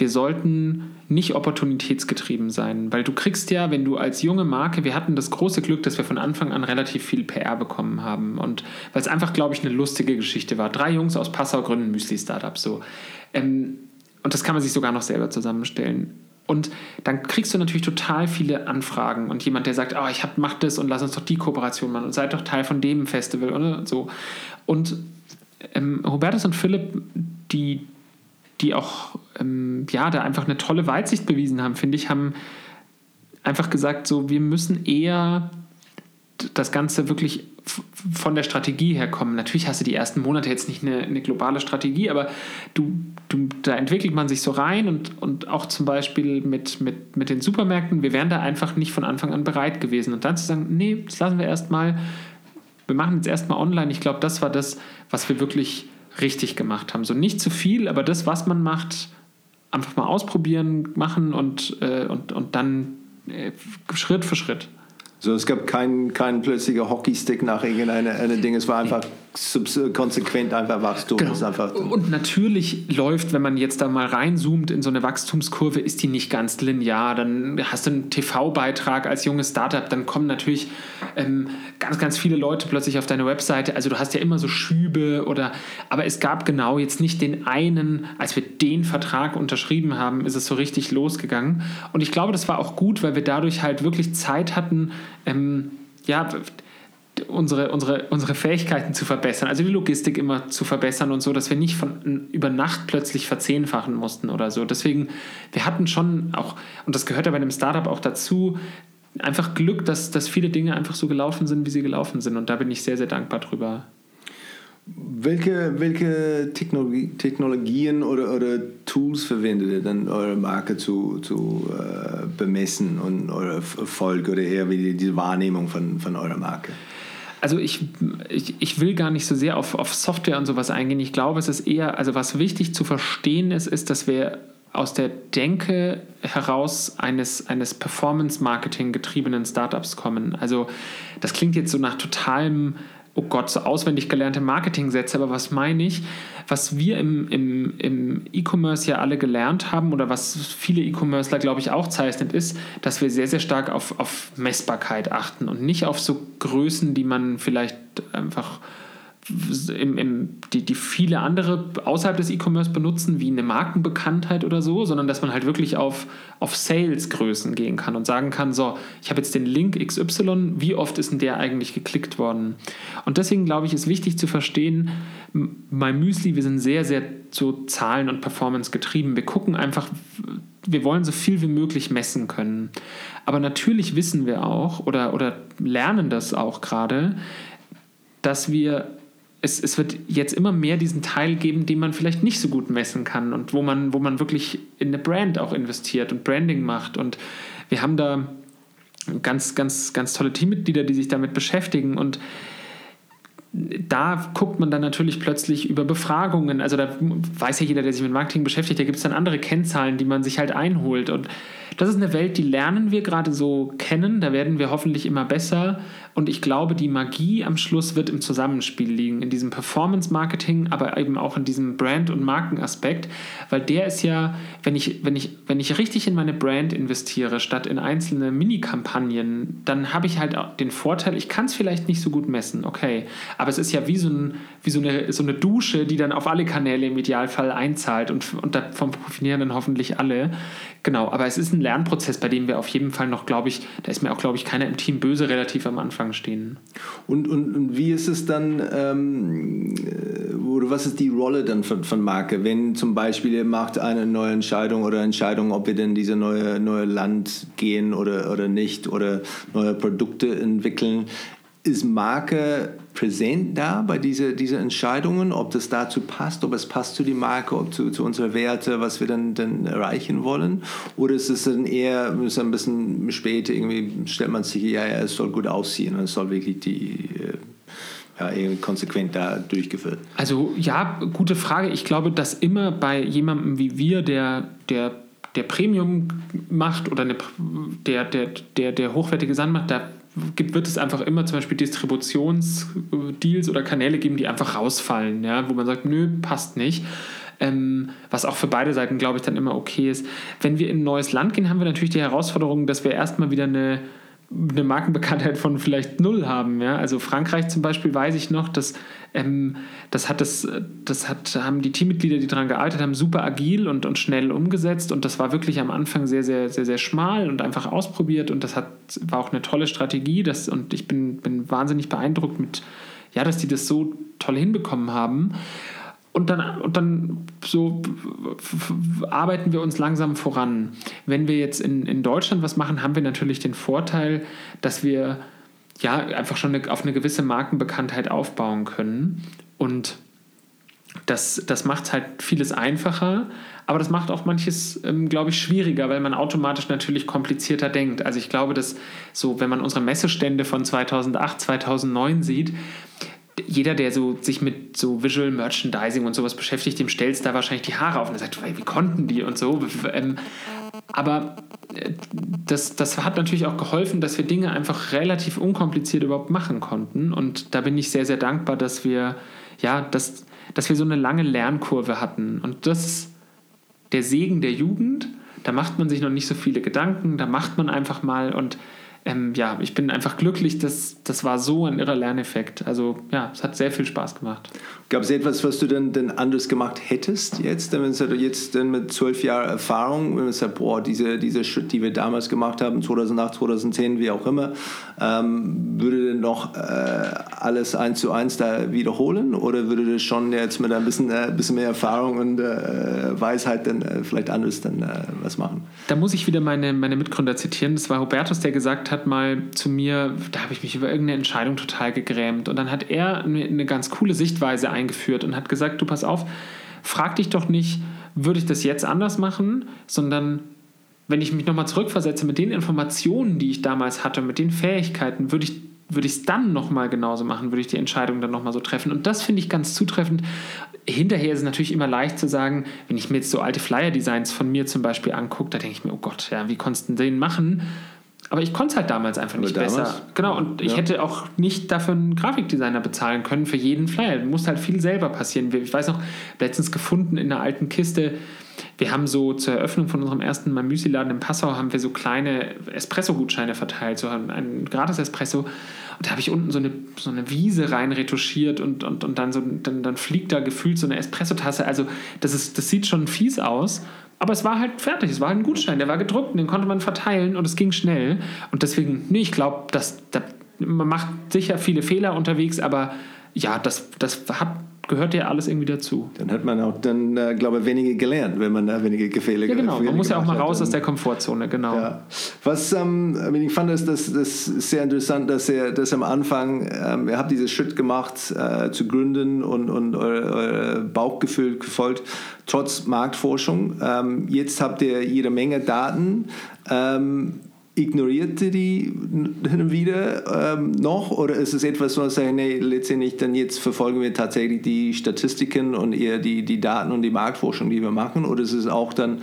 wir sollten nicht opportunitätsgetrieben sein, weil du kriegst ja, wenn du als junge Marke, wir hatten das große Glück, dass wir von Anfang an relativ viel PR bekommen haben und weil es einfach, glaube ich, eine lustige Geschichte war. Drei Jungs aus Passau gründen Müsli-Startups so. Ähm, und das kann man sich sogar noch selber zusammenstellen. Und dann kriegst du natürlich total viele Anfragen und jemand, der sagt, oh, ich hab, mach das und lass uns doch die Kooperation machen und seid doch Teil von dem Festival oder so. Und ähm, Hubertus und Philipp, die die auch ähm, ja, da einfach eine tolle Weitsicht bewiesen haben, finde ich, haben einfach gesagt, so, wir müssen eher das Ganze wirklich von der Strategie her kommen. Natürlich hast du die ersten Monate jetzt nicht eine, eine globale Strategie, aber du, du, da entwickelt man sich so rein und, und auch zum Beispiel mit, mit, mit den Supermärkten, wir wären da einfach nicht von Anfang an bereit gewesen. Und dann zu sagen, nee, das lassen wir erstmal, wir machen jetzt erstmal online. Ich glaube, das war das, was wir wirklich richtig gemacht haben. So nicht zu viel, aber das, was man macht, einfach mal ausprobieren, machen und, äh, und, und dann äh, Schritt für Schritt. So, es gab keinen kein plötzlicher Hockeystick nach irgendeinem Ding. Es war einfach konsequent einfach Wachstum. Genau. Einfach und natürlich läuft, wenn man jetzt da mal reinzoomt in so eine Wachstumskurve, ist die nicht ganz linear. Dann hast du einen TV-Beitrag als junges Startup, dann kommen natürlich ähm, ganz, ganz viele Leute plötzlich auf deine Webseite. Also du hast ja immer so Schübe oder, aber es gab genau jetzt nicht den einen, als wir den Vertrag unterschrieben haben, ist es so richtig losgegangen. Und ich glaube, das war auch gut, weil wir dadurch halt wirklich Zeit hatten, ähm, ja, unsere, unsere, unsere Fähigkeiten zu verbessern, also die Logistik immer zu verbessern und so, dass wir nicht von über Nacht plötzlich verzehnfachen mussten oder so. Deswegen, wir hatten schon auch, und das gehört ja bei einem Startup auch dazu, einfach Glück, dass, dass viele Dinge einfach so gelaufen sind, wie sie gelaufen sind. Und da bin ich sehr, sehr dankbar drüber. welche, welche Technologie, Technologien oder, oder Tools verwendet ihr dann, eure Marke zu, zu äh, bemessen und eure Erfolg oder eher wie die Wahrnehmung von, von eurer Marke? Also ich, ich, ich will gar nicht so sehr auf, auf Software und sowas eingehen. Ich glaube, es ist eher, also was wichtig zu verstehen ist, ist, dass wir aus der Denke heraus eines, eines Performance-Marketing getriebenen Startups kommen. Also das klingt jetzt so nach totalem oh Gott, so auswendig gelernte Marketingsätze, aber was meine ich? Was wir im, im, im E-Commerce ja alle gelernt haben oder was viele E-Commercer, glaube ich, auch zeichnet, ist, dass wir sehr, sehr stark auf, auf Messbarkeit achten und nicht auf so Größen, die man vielleicht einfach im, im, die, die viele andere außerhalb des E-Commerce benutzen, wie eine Markenbekanntheit oder so, sondern dass man halt wirklich auf, auf Sales-Größen gehen kann und sagen kann, so, ich habe jetzt den Link XY, wie oft ist denn der eigentlich geklickt worden? Und deswegen glaube ich, ist wichtig zu verstehen, bei Müsli, wir sind sehr, sehr so Zahlen und Performance getrieben. Wir gucken einfach, wir wollen so viel wie möglich messen können. Aber natürlich wissen wir auch oder, oder lernen das auch gerade, dass wir es, es wird jetzt immer mehr diesen Teil geben, den man vielleicht nicht so gut messen kann und wo man, wo man wirklich in eine Brand auch investiert und Branding macht. Und wir haben da ganz, ganz, ganz tolle Teammitglieder, die sich damit beschäftigen und da guckt man dann natürlich plötzlich über Befragungen. Also da weiß ja jeder, der sich mit Marketing beschäftigt, da gibt es dann andere Kennzahlen, die man sich halt einholt. Und das ist eine Welt, die lernen wir gerade so kennen. Da werden wir hoffentlich immer besser. Und ich glaube, die Magie am Schluss wird im Zusammenspiel liegen, in diesem Performance-Marketing, aber eben auch in diesem Brand- und Markenaspekt, weil der ist ja, wenn ich, wenn ich, wenn ich richtig in meine Brand investiere, statt in einzelne Mini-Kampagnen, dann habe ich halt den Vorteil, ich kann es vielleicht nicht so gut messen, okay, aber es ist ja wie so, ein, wie so, eine, so eine Dusche, die dann auf alle Kanäle im Idealfall einzahlt und, und davon profitieren dann hoffentlich alle. Genau, aber es ist ein Lernprozess, bei dem wir auf jeden Fall noch, glaube ich, da ist mir auch, glaube ich, keiner im Team böse relativ am Anfang stehen. Und, und, und wie ist es dann, ähm, äh, oder was ist die Rolle dann von, von Marke, wenn zum Beispiel ihr macht eine neue Entscheidung oder Entscheidung, ob wir denn diese neue, neue Land gehen oder, oder nicht oder neue Produkte entwickeln? Ist Marke präsent da bei diesen diese Entscheidungen, ob das dazu passt, ob es passt zu die Marke, ob zu, zu unseren Werte, was wir dann, dann erreichen wollen? Oder ist es dann eher ist ein bisschen später, irgendwie stellt man sich, ja, ja, es soll gut aussehen und es soll wirklich die äh, ja, konsequent da durchgeführt? Also ja, gute Frage. Ich glaube, dass immer bei jemandem wie wir, der, der der Premium macht oder eine, der, der, der, der hochwertige Sand macht, da gibt, wird es einfach immer zum Beispiel Distributionsdeals oder Kanäle geben, die einfach rausfallen, ja, wo man sagt, nö, passt nicht. Ähm, was auch für beide Seiten, glaube ich, dann immer okay ist. Wenn wir in ein neues Land gehen, haben wir natürlich die Herausforderung, dass wir erstmal wieder eine eine Markenbekanntheit von vielleicht null haben. Ja? Also Frankreich zum Beispiel weiß ich noch, dass ähm, das hat das, das hat, haben die Teammitglieder, die daran gearbeitet haben, super agil und, und schnell umgesetzt und das war wirklich am Anfang sehr, sehr, sehr, sehr schmal und einfach ausprobiert und das hat, war auch eine tolle Strategie das, und ich bin, bin wahnsinnig beeindruckt mit, ja, dass die das so toll hinbekommen haben. Und dann, und dann so arbeiten wir uns langsam voran. Wenn wir jetzt in, in Deutschland was machen, haben wir natürlich den Vorteil, dass wir ja einfach schon eine, auf eine gewisse Markenbekanntheit aufbauen können. Und das, das macht halt vieles einfacher, aber das macht auch manches, ähm, glaube ich, schwieriger, weil man automatisch natürlich komplizierter denkt. Also ich glaube, dass so, wenn man unsere Messestände von 2008, 2009 sieht, jeder, der so sich mit so Visual Merchandising und sowas beschäftigt, dem stellt da wahrscheinlich die Haare auf und sagt, wie konnten die und so. Ähm, aber äh, das, das hat natürlich auch geholfen, dass wir Dinge einfach relativ unkompliziert überhaupt machen konnten. Und da bin ich sehr, sehr dankbar, dass wir, ja, dass, dass wir so eine lange Lernkurve hatten. Und das ist der Segen der Jugend. Da macht man sich noch nicht so viele Gedanken, da macht man einfach mal und ähm, ja, ich bin einfach glücklich, dass das war so ein irrer Lerneffekt. Also ja, es hat sehr viel Spaß gemacht. Gab es etwas, was du denn, denn anders gemacht hättest jetzt, wenn du jetzt denn mit zwölf Jahren Erfahrung, wenn du sagst, boah, diese, dieser Schritt, die wir damals gemacht haben, 2008, 2010, wie auch immer, ähm, würde denn noch äh, alles eins zu eins da wiederholen oder würde das schon jetzt mit ein bisschen, äh, bisschen mehr Erfahrung und äh, Weisheit dann äh, vielleicht anders dann äh, was machen? Da muss ich wieder meine, meine Mitgründer zitieren. Das war Hubertus, der gesagt hat, mal zu mir, da habe ich mich über irgendeine Entscheidung total gegrämt. Und dann hat er eine, eine ganz coole Sichtweise eingeführt und hat gesagt, du pass auf, frag dich doch nicht, würde ich das jetzt anders machen, sondern wenn ich mich nochmal zurückversetze mit den Informationen, die ich damals hatte, mit den Fähigkeiten, würde ich würde ich es dann nochmal genauso machen, würde ich die Entscheidung dann nochmal so treffen. Und das finde ich ganz zutreffend. Hinterher ist es natürlich immer leicht zu sagen, wenn ich mir jetzt so alte Flyer-Designs von mir zum Beispiel angucke, da denke ich mir, oh Gott, ja, wie konntest du den machen? Aber ich konnte es halt damals einfach nicht damals? besser. Genau, und ich hätte auch nicht dafür einen Grafikdesigner bezahlen können für jeden Flyer. Muss halt viel selber passieren. Ich weiß noch, letztens gefunden in einer alten Kiste, wir haben so zur Eröffnung von unserem ersten Mal Müsli-Laden in Passau haben wir so kleine Espresso-Gutscheine verteilt, so einen Gratis-Espresso. Und da habe ich unten so eine, so eine Wiese rein retuschiert und, und, und dann, so, dann, dann fliegt da gefühlt so eine Espresso-Tasse. Also das, ist, das sieht schon fies aus. Aber es war halt fertig, es war halt ein Gutschein, der war gedruckt und den konnte man verteilen und es ging schnell. Und deswegen, nee, ich glaube, da, man macht sicher viele Fehler unterwegs, aber ja, das, das hat gehört ja alles irgendwie dazu. Dann hat man auch dann, äh, glaube ich, weniger gelernt, wenn man da weniger Gefehle Ja, genau. Man muss ja auch mal raus hat. aus der Komfortzone, genau. Ja. Was ähm, ich fand, das, das, das sehr interessant, dass ihr das am Anfang, ähm, ihr habt diesen Schritt gemacht, äh, zu gründen und, und euer, euer Bauchgefühl gefolgt, trotz Marktforschung. Ähm, jetzt habt ihr jede Menge Daten. Ähm, ignoriert ihr die wieder ähm, noch oder ist es etwas, wo man sagt, nee, letztendlich dann jetzt verfolgen wir tatsächlich die Statistiken und eher die, die Daten und die Marktforschung, die wir machen oder ist es auch dann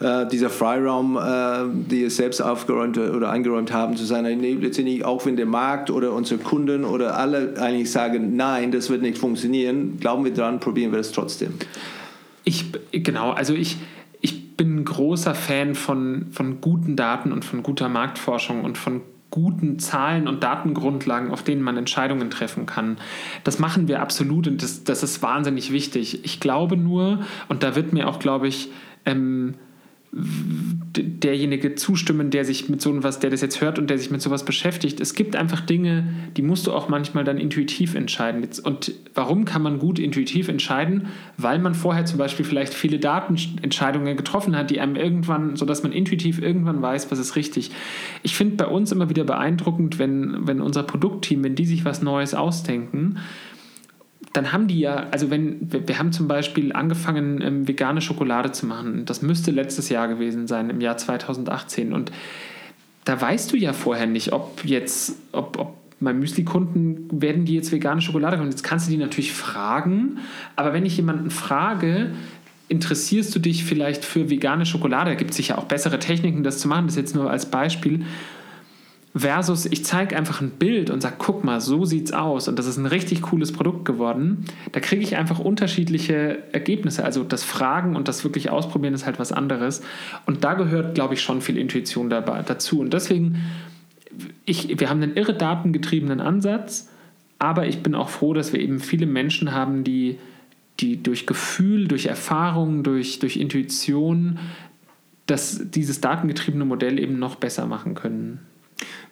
äh, dieser Freiraum, äh, die ihr selbst aufgeräumt oder eingeräumt haben, zu sein, nee, letztendlich auch wenn der Markt oder unsere Kunden oder alle eigentlich sagen, nein, das wird nicht funktionieren, glauben wir dran, probieren wir das trotzdem. Ich, genau, also ich, bin ein großer Fan von, von guten Daten und von guter Marktforschung und von guten Zahlen und Datengrundlagen, auf denen man Entscheidungen treffen kann. Das machen wir absolut und das, das ist wahnsinnig wichtig. Ich glaube nur, und da wird mir auch, glaube ich, ähm, derjenige zustimmen, der sich mit so etwas, der das jetzt hört und der sich mit sowas beschäftigt. Es gibt einfach Dinge, die musst du auch manchmal dann intuitiv entscheiden. Und warum kann man gut intuitiv entscheiden? Weil man vorher zum Beispiel vielleicht viele Datenentscheidungen getroffen hat, die einem irgendwann, sodass man intuitiv irgendwann weiß, was ist richtig. Ich finde bei uns immer wieder beeindruckend, wenn, wenn unser Produktteam, wenn die sich was Neues ausdenken, dann haben die ja, also wenn, wir haben zum Beispiel angefangen, ähm, vegane Schokolade zu machen. Das müsste letztes Jahr gewesen sein, im Jahr 2018. Und da weißt du ja vorher nicht, ob jetzt, ob, ob bei Müsli-Kunden werden die jetzt vegane Schokolade kommen. Jetzt kannst du die natürlich fragen, aber wenn ich jemanden frage, interessierst du dich vielleicht für vegane Schokolade? Da gibt es sicher auch bessere Techniken, das zu machen. Das jetzt nur als Beispiel. Versus, ich zeige einfach ein Bild und sage, guck mal, so sieht's aus und das ist ein richtig cooles Produkt geworden. Da kriege ich einfach unterschiedliche Ergebnisse. Also das Fragen und das wirklich Ausprobieren ist halt was anderes. Und da gehört, glaube ich, schon viel Intuition dabei, dazu. Und deswegen, ich, wir haben einen irre datengetriebenen Ansatz, aber ich bin auch froh, dass wir eben viele Menschen haben, die, die durch Gefühl, durch Erfahrung, durch, durch Intuition das, dieses datengetriebene Modell eben noch besser machen können.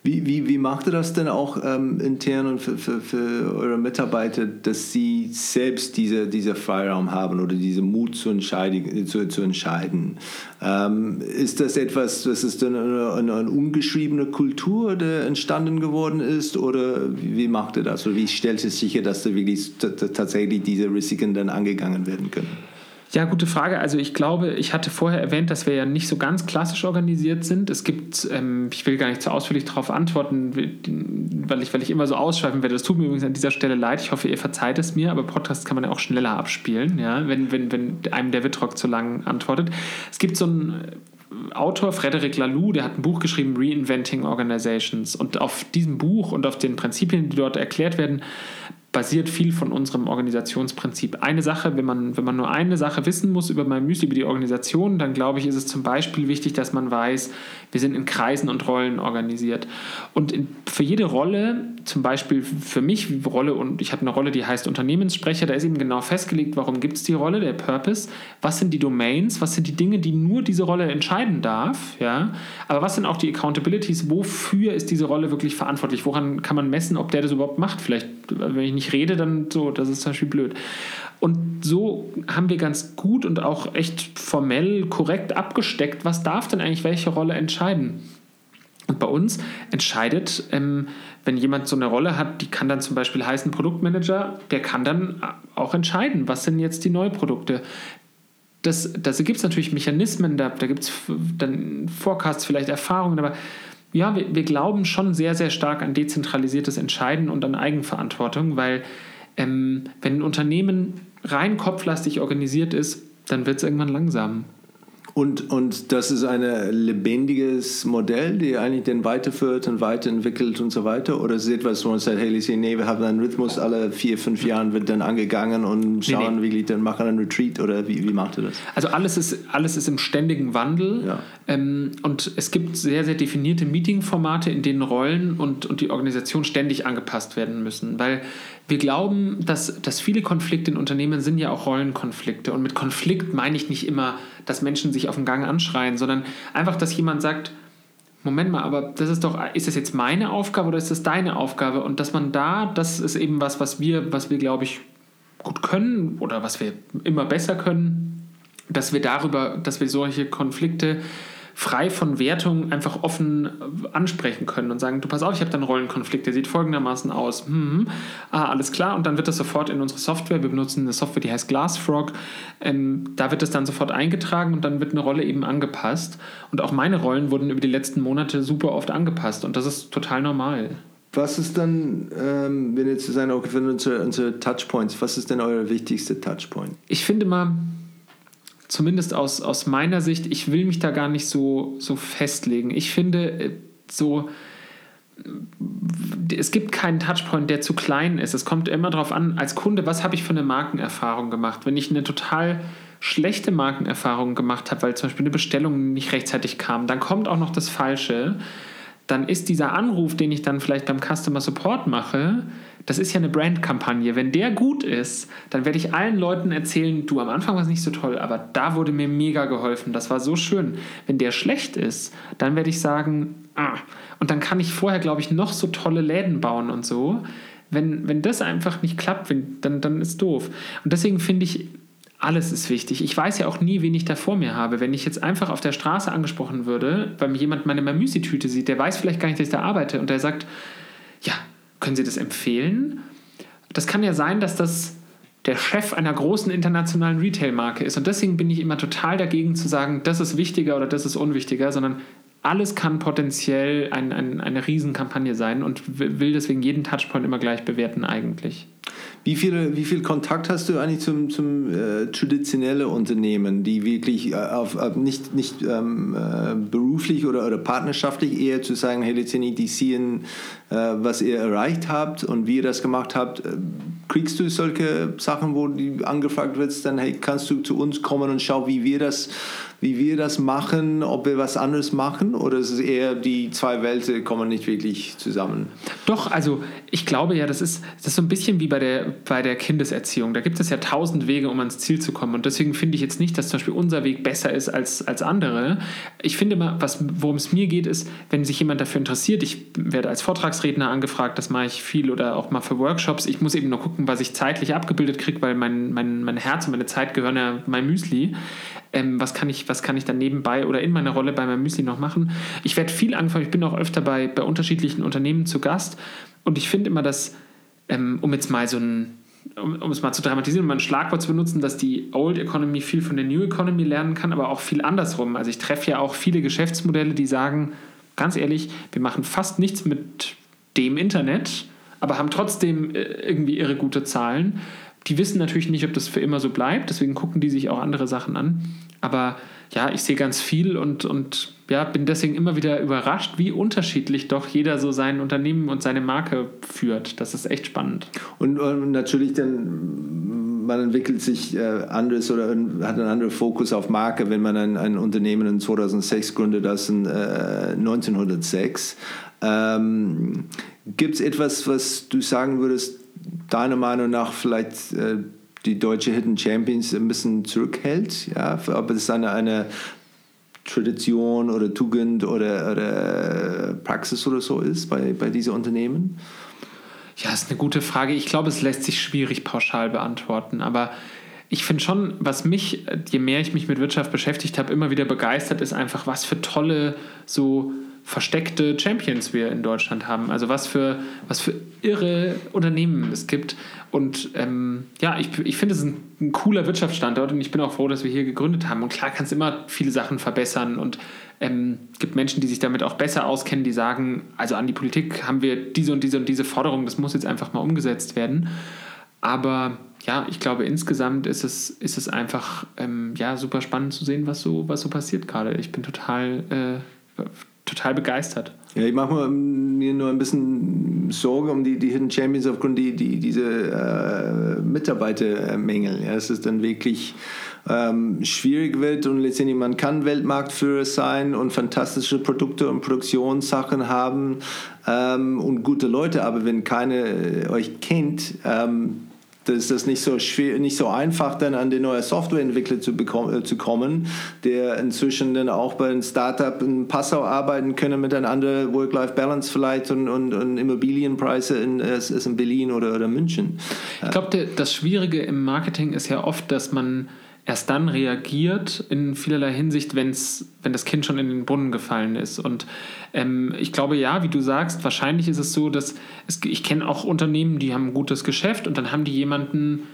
Wie, wie, wie macht ihr das denn auch ähm, intern und für, für, für eure Mitarbeiter, dass sie selbst diese, Freiraum haben oder diese Mut zu entscheiden? Zu, zu entscheiden? Ähm, ist das etwas, das ist dann eine, eine, ungeschriebene Kultur, die entstanden geworden ist? Oder wie, macht ihr das? Oder wie stellt es sicher, dass da wirklich tatsächlich diese Risiken dann angegangen werden können? Ja, gute Frage. Also ich glaube, ich hatte vorher erwähnt, dass wir ja nicht so ganz klassisch organisiert sind. Es gibt, ähm, ich will gar nicht zu ausführlich darauf antworten, weil ich, weil ich immer so ausschweifen werde. Das tut mir übrigens an dieser Stelle leid. Ich hoffe, ihr verzeiht es mir, aber Podcast kann man ja auch schneller abspielen, ja, wenn, wenn, wenn einem der Wittrock zu lang antwortet. Es gibt so einen Autor, Frederic Laloux, der hat ein Buch geschrieben, Reinventing Organizations. Und auf diesem Buch und auf den Prinzipien, die dort erklärt werden, basiert viel von unserem Organisationsprinzip. Eine Sache, wenn man, wenn man nur eine Sache wissen muss über mein Müsli, über die Organisation, dann glaube ich, ist es zum Beispiel wichtig, dass man weiß, wir sind in Kreisen und Rollen organisiert. Und in, für jede Rolle, zum Beispiel für mich Rolle, und ich habe eine Rolle, die heißt Unternehmenssprecher, da ist eben genau festgelegt, warum gibt es die Rolle, der Purpose, was sind die Domains, was sind die Dinge, die nur diese Rolle entscheiden darf, ja, aber was sind auch die Accountabilities, wofür ist diese Rolle wirklich verantwortlich, woran kann man messen, ob der das überhaupt macht, vielleicht, wenn ich nicht rede, dann so, das ist zum Beispiel blöd. Und so haben wir ganz gut und auch echt formell korrekt abgesteckt, was darf denn eigentlich welche Rolle entscheiden. Und bei uns entscheidet, ähm, wenn jemand so eine Rolle hat, die kann dann zum Beispiel heißen Produktmanager, der kann dann auch entscheiden, was sind jetzt die neuen Produkte. Das, das gibt es natürlich Mechanismen, da, da gibt es dann Forecasts, vielleicht Erfahrungen, aber ja, wir, wir, glauben schon sehr, sehr stark an dezentralisiertes Entscheiden und an Eigenverantwortung, weil ähm, wenn ein Unternehmen rein kopflastig organisiert ist, dann wird es irgendwann langsam. Und, und das ist ein lebendiges Modell, die eigentlich den weiterführt und weiterentwickelt und so weiter? Oder ist es etwas, wo man sagt, hey, nee, wir haben einen Rhythmus, alle vier, fünf Jahren wird dann angegangen und schauen, nee, nee. wirklich, dann machen einen Retreat oder wie, wie macht ihr das? Also alles ist, alles ist im ständigen Wandel ja. ähm, und es gibt sehr, sehr definierte Meeting-Formate, in denen Rollen und, und die Organisation ständig angepasst werden müssen, weil wir glauben, dass, dass viele Konflikte in Unternehmen sind ja auch Rollenkonflikte. Und mit Konflikt meine ich nicht immer, dass Menschen sich auf dem Gang anschreien, sondern einfach, dass jemand sagt, Moment mal, aber das ist doch, ist das jetzt meine Aufgabe oder ist das deine Aufgabe? Und dass man da, das ist eben was, was wir, was wir, glaube ich, gut können oder was wir immer besser können, dass wir darüber, dass wir solche Konflikte frei von Wertung einfach offen ansprechen können und sagen, du pass auf, ich habe da einen Rollenkonflikt, der sieht folgendermaßen aus. Hm, ah, alles klar, und dann wird das sofort in unsere Software, wir benutzen eine Software, die heißt Glassfrog, ähm, da wird das dann sofort eingetragen und dann wird eine Rolle eben angepasst. Und auch meine Rollen wurden über die letzten Monate super oft angepasst und das ist total normal. Was ist dann, ähm, wenn jetzt sagen, okay, unsere, unsere Touchpoints, was ist denn euer wichtigster Touchpoint? Ich finde mal, zumindest aus, aus meiner Sicht, ich will mich da gar nicht so, so festlegen. Ich finde äh, so, es gibt keinen Touchpoint, der zu klein ist. Es kommt immer darauf an, als Kunde, was habe ich für eine Markenerfahrung gemacht? Wenn ich eine total schlechte Markenerfahrung gemacht habe, weil zum Beispiel eine Bestellung nicht rechtzeitig kam, dann kommt auch noch das Falsche. Dann ist dieser Anruf, den ich dann vielleicht beim Customer Support mache, das ist ja eine Brandkampagne. Wenn der gut ist, dann werde ich allen Leuten erzählen, du, am Anfang war es nicht so toll, aber da wurde mir mega geholfen. Das war so schön. Wenn der schlecht ist, dann werde ich sagen, ah. Und dann kann ich vorher, glaube ich, noch so tolle Läden bauen und so. Wenn, wenn das einfach nicht klappt, dann, dann ist doof. Und deswegen finde ich, alles ist wichtig. Ich weiß ja auch nie, wen ich da vor mir habe. Wenn ich jetzt einfach auf der Straße angesprochen würde, weil mir jemand meine Mamüsi-Tüte sieht, der weiß vielleicht gar nicht, dass ich da arbeite und der sagt, ja, können Sie das empfehlen? Das kann ja sein, dass das der Chef einer großen internationalen Retail-Marke ist. Und deswegen bin ich immer total dagegen zu sagen, das ist wichtiger oder das ist unwichtiger, sondern alles kann potenziell ein, ein, eine Riesenkampagne sein und will deswegen jeden Touchpoint immer gleich bewerten eigentlich. Wie viel, wie viel Kontakt hast du eigentlich zum, zum äh, traditionellen Unternehmen, die wirklich äh, auf, auf nicht, nicht ähm, äh, beruflich oder, oder partnerschaftlich eher zu sagen, hey Lizini, die sehen, äh, was ihr erreicht habt und wie ihr das gemacht habt. Äh, kriegst du solche Sachen, wo du angefragt wirst, dann hey, kannst du zu uns kommen und schau, wie wir das wie wir das machen, ob wir was anderes machen oder ist es eher die zwei Welten kommen nicht wirklich zusammen? Doch, also ich glaube ja, das ist, das ist so ein bisschen wie bei der, bei der Kindeserziehung. Da gibt es ja tausend Wege, um ans Ziel zu kommen. Und deswegen finde ich jetzt nicht, dass zum Beispiel unser Weg besser ist als, als andere. Ich finde mal, worum es mir geht, ist, wenn sich jemand dafür interessiert, ich werde als Vortragsredner angefragt, das mache ich viel oder auch mal für Workshops. Ich muss eben nur gucken, was ich zeitlich abgebildet kriege, weil mein, mein, mein Herz und meine Zeit gehören ja mein Müsli ähm, was, kann ich, was kann ich dann nebenbei oder in meiner Rolle bei meinem Müsli noch machen. Ich werde viel angefangen, ich bin auch öfter bei, bei unterschiedlichen Unternehmen zu Gast und ich finde immer, dass, ähm, um jetzt mal so ein um, um, es mal zu dramatisieren, um ein Schlagwort zu benutzen, dass die Old Economy viel von der New Economy lernen kann, aber auch viel andersrum. Also ich treffe ja auch viele Geschäftsmodelle, die sagen, ganz ehrlich, wir machen fast nichts mit dem Internet, aber haben trotzdem äh, irgendwie irre gute Zahlen. Die wissen natürlich nicht, ob das für immer so bleibt, deswegen gucken die sich auch andere Sachen an. Aber ja, ich sehe ganz viel und, und ja, bin deswegen immer wieder überrascht, wie unterschiedlich doch jeder so sein Unternehmen und seine Marke führt. Das ist echt spannend. Und, und natürlich dann, man entwickelt sich äh, anders oder hat einen anderen Fokus auf Marke, wenn man ein, ein Unternehmen in 2006 gründet als in äh, 1906. Ähm, Gibt es etwas, was du sagen würdest, deiner Meinung nach vielleicht äh, die deutsche Hidden Champions ein bisschen zurückhält? Ja? Ob es eine, eine Tradition oder Tugend oder, oder Praxis oder so ist bei, bei diesen Unternehmen? Ja, ist eine gute Frage. Ich glaube, es lässt sich schwierig pauschal beantworten, aber ich finde schon, was mich, je mehr ich mich mit Wirtschaft beschäftigt habe, immer wieder begeistert, ist einfach, was für tolle so versteckte Champions wir in Deutschland haben. Also was für, was für irre Unternehmen es gibt. Und ähm, ja, ich, ich finde es ein, ein, cooler Wirtschaftsstandort und ich bin auch froh, dass wir hier gegründet haben. Und klar kannst du immer viele Sachen verbessern und ähm, gibt Menschen, die sich damit auch besser auskennen, die sagen, also an die Politik haben wir diese und diese und diese Forderung, das muss jetzt einfach mal umgesetzt werden. Aber ja, ich glaube, insgesamt ist es, ist es einfach ähm, ja, super spannend zu sehen, was so, was so passiert gerade. Ich bin total äh, total begeistert. Ja, ich mache mir nur ein bisschen Sorge um die, die Hidden Champions aufgrund die, die diese äh, Mitarbeitermängel. Ja, es dann wirklich ähm, schwierig wird und letztendlich man kann Weltmarktführer sein und fantastische Produkte und Produktionssachen haben ähm, und gute Leute, aber wenn keiner euch kennt, ähm, ist das nicht so schwer, nicht so einfach, dann an den neuen Softwareentwickler zu, bekommen, äh, zu kommen, der inzwischen dann auch bei einem Startup in Passau arbeiten können anderen Work-Life-Balance vielleicht und, und, und Immobilienpreise in, ist, in Berlin oder, oder München. Ich glaube, das Schwierige im Marketing ist ja oft, dass man erst dann reagiert in vielerlei Hinsicht, wenn's, wenn das Kind schon in den Brunnen gefallen ist. Und ähm, ich glaube, ja, wie du sagst, wahrscheinlich ist es so, dass es, ich kenne auch Unternehmen, die haben ein gutes Geschäft und dann haben die jemanden,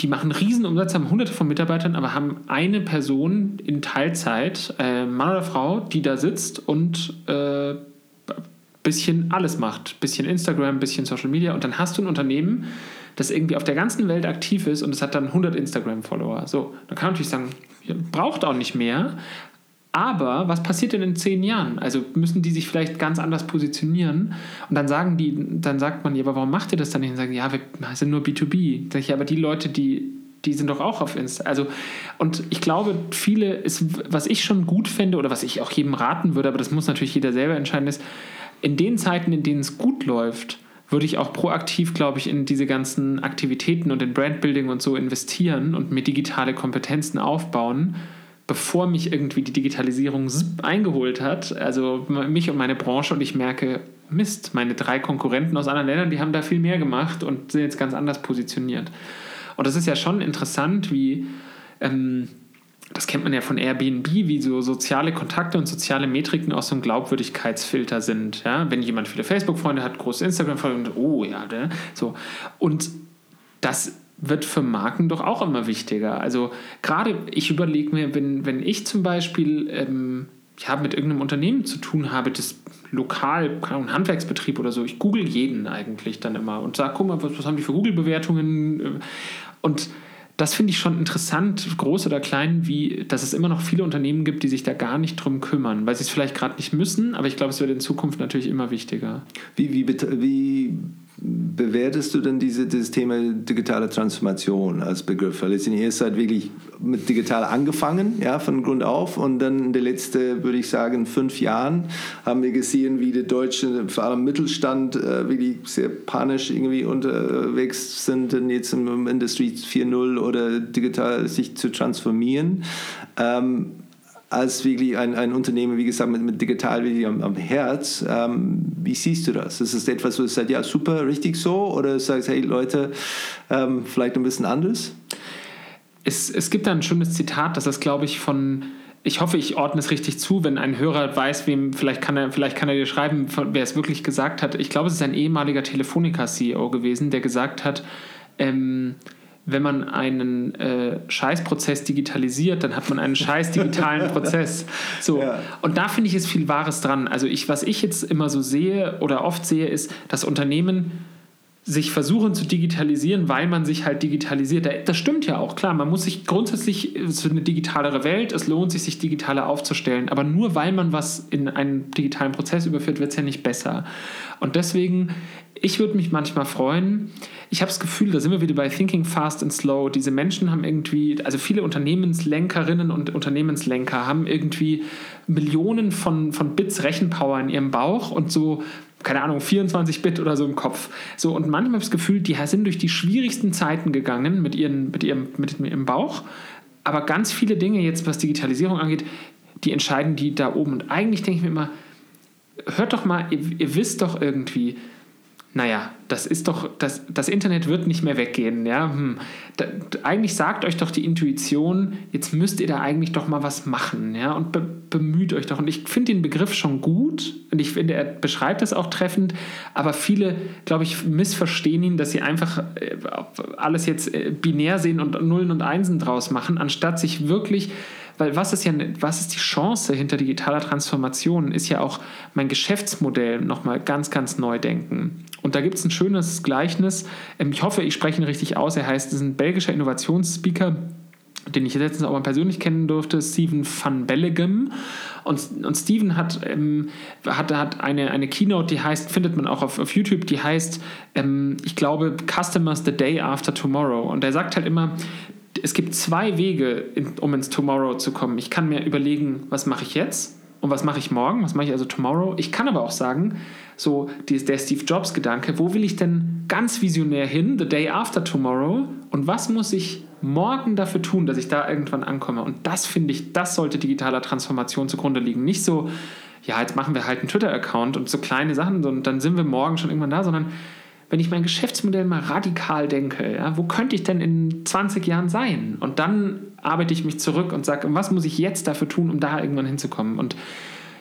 die machen Riesenumsatz, haben hunderte von Mitarbeitern, aber haben eine Person in Teilzeit, äh, Mann oder Frau, die da sitzt und äh, bisschen alles macht. Bisschen Instagram, bisschen Social Media und dann hast du ein Unternehmen, das irgendwie auf der ganzen Welt aktiv ist und es hat dann 100 Instagram-Follower. So, dann kann man natürlich sagen, braucht auch nicht mehr. Aber was passiert denn in zehn Jahren? Also müssen die sich vielleicht ganz anders positionieren? Und dann sagen die, dann sagt man, ja, aber warum macht ihr das dann nicht? Und sagen, ja, wir sind nur B2B. Sag ich, ja, aber die Leute, die, die sind doch auch auf Insta. Also, und ich glaube, viele ist, was ich schon gut fände oder was ich auch jedem raten würde, aber das muss natürlich jeder selber entscheiden, ist, in den Zeiten, in denen es gut läuft, würde ich auch proaktiv, glaube ich, in diese ganzen Aktivitäten und in Brandbuilding und so investieren und mir digitale Kompetenzen aufbauen, bevor mich irgendwie die Digitalisierung eingeholt hat, also mich und meine Branche und ich merke, Mist, meine drei Konkurrenten aus anderen Ländern, die haben da viel mehr gemacht und sind jetzt ganz anders positioniert. Und das ist ja schon interessant, wie ähm, das kennt man ja von Airbnb, wie so soziale Kontakte und soziale Metriken auch so ein Glaubwürdigkeitsfilter sind. Ja? Wenn jemand viele Facebook-Freunde hat, große Instagram-Freunde, oh ja, ne? so. Und das wird für Marken doch auch immer wichtiger. Also gerade ich überlege mir, wenn, wenn ich zum Beispiel ähm, ja, mit irgendeinem Unternehmen zu tun habe, das lokal, ein Handwerksbetrieb oder so, ich google jeden eigentlich dann immer und sage, guck mal, was, was haben die für Google-Bewertungen? Und das finde ich schon interessant, groß oder klein, wie, dass es immer noch viele Unternehmen gibt, die sich da gar nicht drum kümmern, weil sie es vielleicht gerade nicht müssen, aber ich glaube, es wird in Zukunft natürlich immer wichtiger. Wie, wie, wie bewertest du denn diese, dieses Thema digitale Transformation als Begriff? Weil letztendlich ihr seid wirklich mit digital angefangen, ja, von Grund auf und dann in den letzten, würde ich sagen, fünf Jahren haben wir gesehen, wie die Deutschen, vor allem Mittelstand, äh, wirklich sehr panisch irgendwie unterwegs sind, denn jetzt im Industrie 4.0 oder digital sich zu transformieren. Ähm, als wirklich ein, ein Unternehmen, wie gesagt, mit, mit digital wirklich am, am Herz. Ähm, wie siehst du das? Ist das etwas, wo du sagst, ja, super, richtig so? Oder sagst, hey Leute, ähm, vielleicht ein bisschen anders? Es, es gibt da ein schönes Zitat, das ist, glaube ich, von ich hoffe, ich ordne es richtig zu, wenn ein Hörer weiß, wem, vielleicht kann er, vielleicht kann er dir schreiben, wer es wirklich gesagt hat. Ich glaube, es ist ein ehemaliger Telefonica-CEO gewesen, der gesagt hat, ähm, wenn man einen äh, Scheißprozess digitalisiert, dann hat man einen scheiß digitalen [laughs] Prozess. So. Ja. Und da finde ich es viel Wahres dran. Also ich, was ich jetzt immer so sehe oder oft sehe, ist, dass Unternehmen sich versuchen zu digitalisieren, weil man sich halt digitalisiert. Das stimmt ja auch, klar. Man muss sich grundsätzlich, ist eine digitalere Welt, es lohnt sich, sich digitaler aufzustellen. Aber nur weil man was in einen digitalen Prozess überführt, wird es ja nicht besser. Und deswegen, ich würde mich manchmal freuen. Ich habe das Gefühl, da sind wir wieder bei Thinking Fast and Slow. Diese Menschen haben irgendwie, also viele Unternehmenslenkerinnen und Unternehmenslenker haben irgendwie Millionen von, von Bits Rechenpower in ihrem Bauch und so keine Ahnung, 24 Bit oder so im Kopf. So, und manchmal habe ich das Gefühl, die sind durch die schwierigsten Zeiten gegangen mit, ihren, mit, ihrem, mit ihrem Bauch. Aber ganz viele Dinge jetzt, was Digitalisierung angeht, die entscheiden die da oben. Und eigentlich denke ich mir immer, hört doch mal, ihr, ihr wisst doch irgendwie, naja, das ist doch, das, das Internet wird nicht mehr weggehen. Ja? Hm. Da, eigentlich sagt euch doch die Intuition, jetzt müsst ihr da eigentlich doch mal was machen. Ja? Und be, bemüht euch doch. Und ich finde den Begriff schon gut und ich finde, er beschreibt es auch treffend, aber viele, glaube ich, missverstehen ihn, dass sie einfach äh, alles jetzt äh, binär sehen und Nullen und Einsen draus machen, anstatt sich wirklich weil was ist ja, was ist die Chance hinter digitaler Transformation? Ist ja auch mein Geschäftsmodell nochmal ganz, ganz neu denken. Und da gibt es ein schönes Gleichnis. Ähm, ich hoffe, ich spreche ihn richtig aus. Er heißt, ist ein belgischer Innovationsspeaker, den ich letztens auch mal persönlich kennen durfte, Steven van Bellegem. Und, und Steven hat, ähm, hat, hat eine, eine Keynote, die heißt, findet man auch auf, auf YouTube, die heißt, ähm, ich glaube, Customers the Day After Tomorrow. Und er sagt halt immer, es gibt zwei Wege, um ins Tomorrow zu kommen. Ich kann mir überlegen, was mache ich jetzt und was mache ich morgen, was mache ich also tomorrow. Ich kann aber auch sagen, so der Steve Jobs Gedanke, wo will ich denn ganz visionär hin, the day after tomorrow und was muss ich morgen dafür tun, dass ich da irgendwann ankomme. Und das finde ich, das sollte digitaler Transformation zugrunde liegen. Nicht so, ja, jetzt machen wir halt einen Twitter-Account und so kleine Sachen und dann sind wir morgen schon irgendwann da, sondern wenn ich mein Geschäftsmodell mal radikal denke, ja, wo könnte ich denn in 20 Jahren sein? Und dann arbeite ich mich zurück und sage, was muss ich jetzt dafür tun, um da irgendwann hinzukommen? Und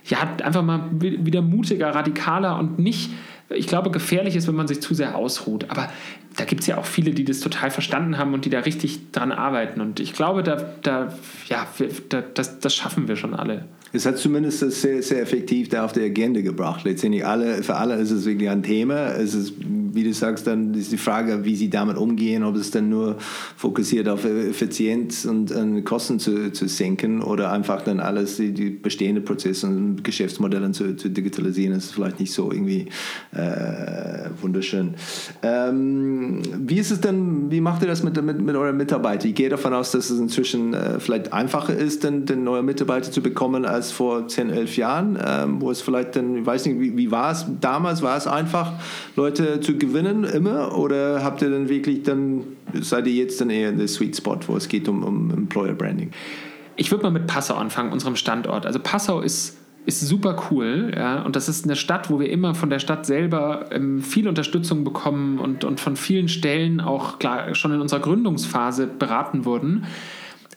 ja, einfach mal wieder mutiger, radikaler und nicht, ich glaube, gefährlich ist, wenn man sich zu sehr ausruht. Aber da gibt es ja auch viele, die das total verstanden haben und die da richtig dran arbeiten. Und ich glaube, da, da, ja, da, das, das schaffen wir schon alle. Es hat zumindest sehr, sehr effektiv da auf die Agenda gebracht. Letztendlich alle, für alle ist es wirklich ein Thema. Es ist wie du sagst, dann ist die Frage, wie sie damit umgehen, ob es dann nur fokussiert auf Effizienz und äh, Kosten zu, zu senken oder einfach dann alles, die, die bestehenden Prozesse und Geschäftsmodelle zu, zu digitalisieren. Das ist vielleicht nicht so irgendwie äh, wunderschön. Ähm, wie ist es denn, wie macht ihr das mit, mit, mit euren Mitarbeitern? Ich gehe davon aus, dass es inzwischen äh, vielleicht einfacher ist, den, den neue Mitarbeiter zu bekommen als vor 10, 11 Jahren, ähm, wo es vielleicht dann, ich weiß nicht, wie, wie war es damals? War es einfach, Leute zu gewinnen immer oder habt ihr dann wirklich dann, seid ihr jetzt dann eher in der Sweet Spot, wo es geht um, um Employer Branding? Ich würde mal mit Passau anfangen, unserem Standort. Also Passau ist ist super cool, ja, und das ist eine Stadt, wo wir immer von der Stadt selber ähm, viel Unterstützung bekommen und, und von vielen Stellen auch klar, schon in unserer Gründungsphase beraten wurden.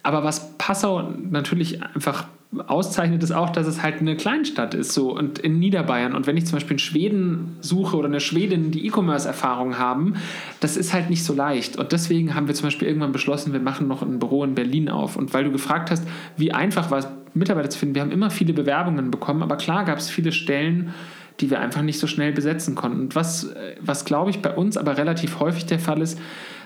Aber was Passau natürlich einfach auszeichnet, ist auch, dass es halt eine Kleinstadt ist, so und in Niederbayern. Und wenn ich zum Beispiel in Schweden suche oder eine Schwedin, die E-Commerce-Erfahrung haben, das ist halt nicht so leicht. Und deswegen haben wir zum Beispiel irgendwann beschlossen, wir machen noch ein Büro in Berlin auf. Und weil du gefragt hast, wie einfach war es, Mitarbeiter zu finden, wir haben immer viele Bewerbungen bekommen, aber klar gab es viele Stellen, die wir einfach nicht so schnell besetzen konnten. Und was, was glaube ich bei uns aber relativ häufig der Fall ist,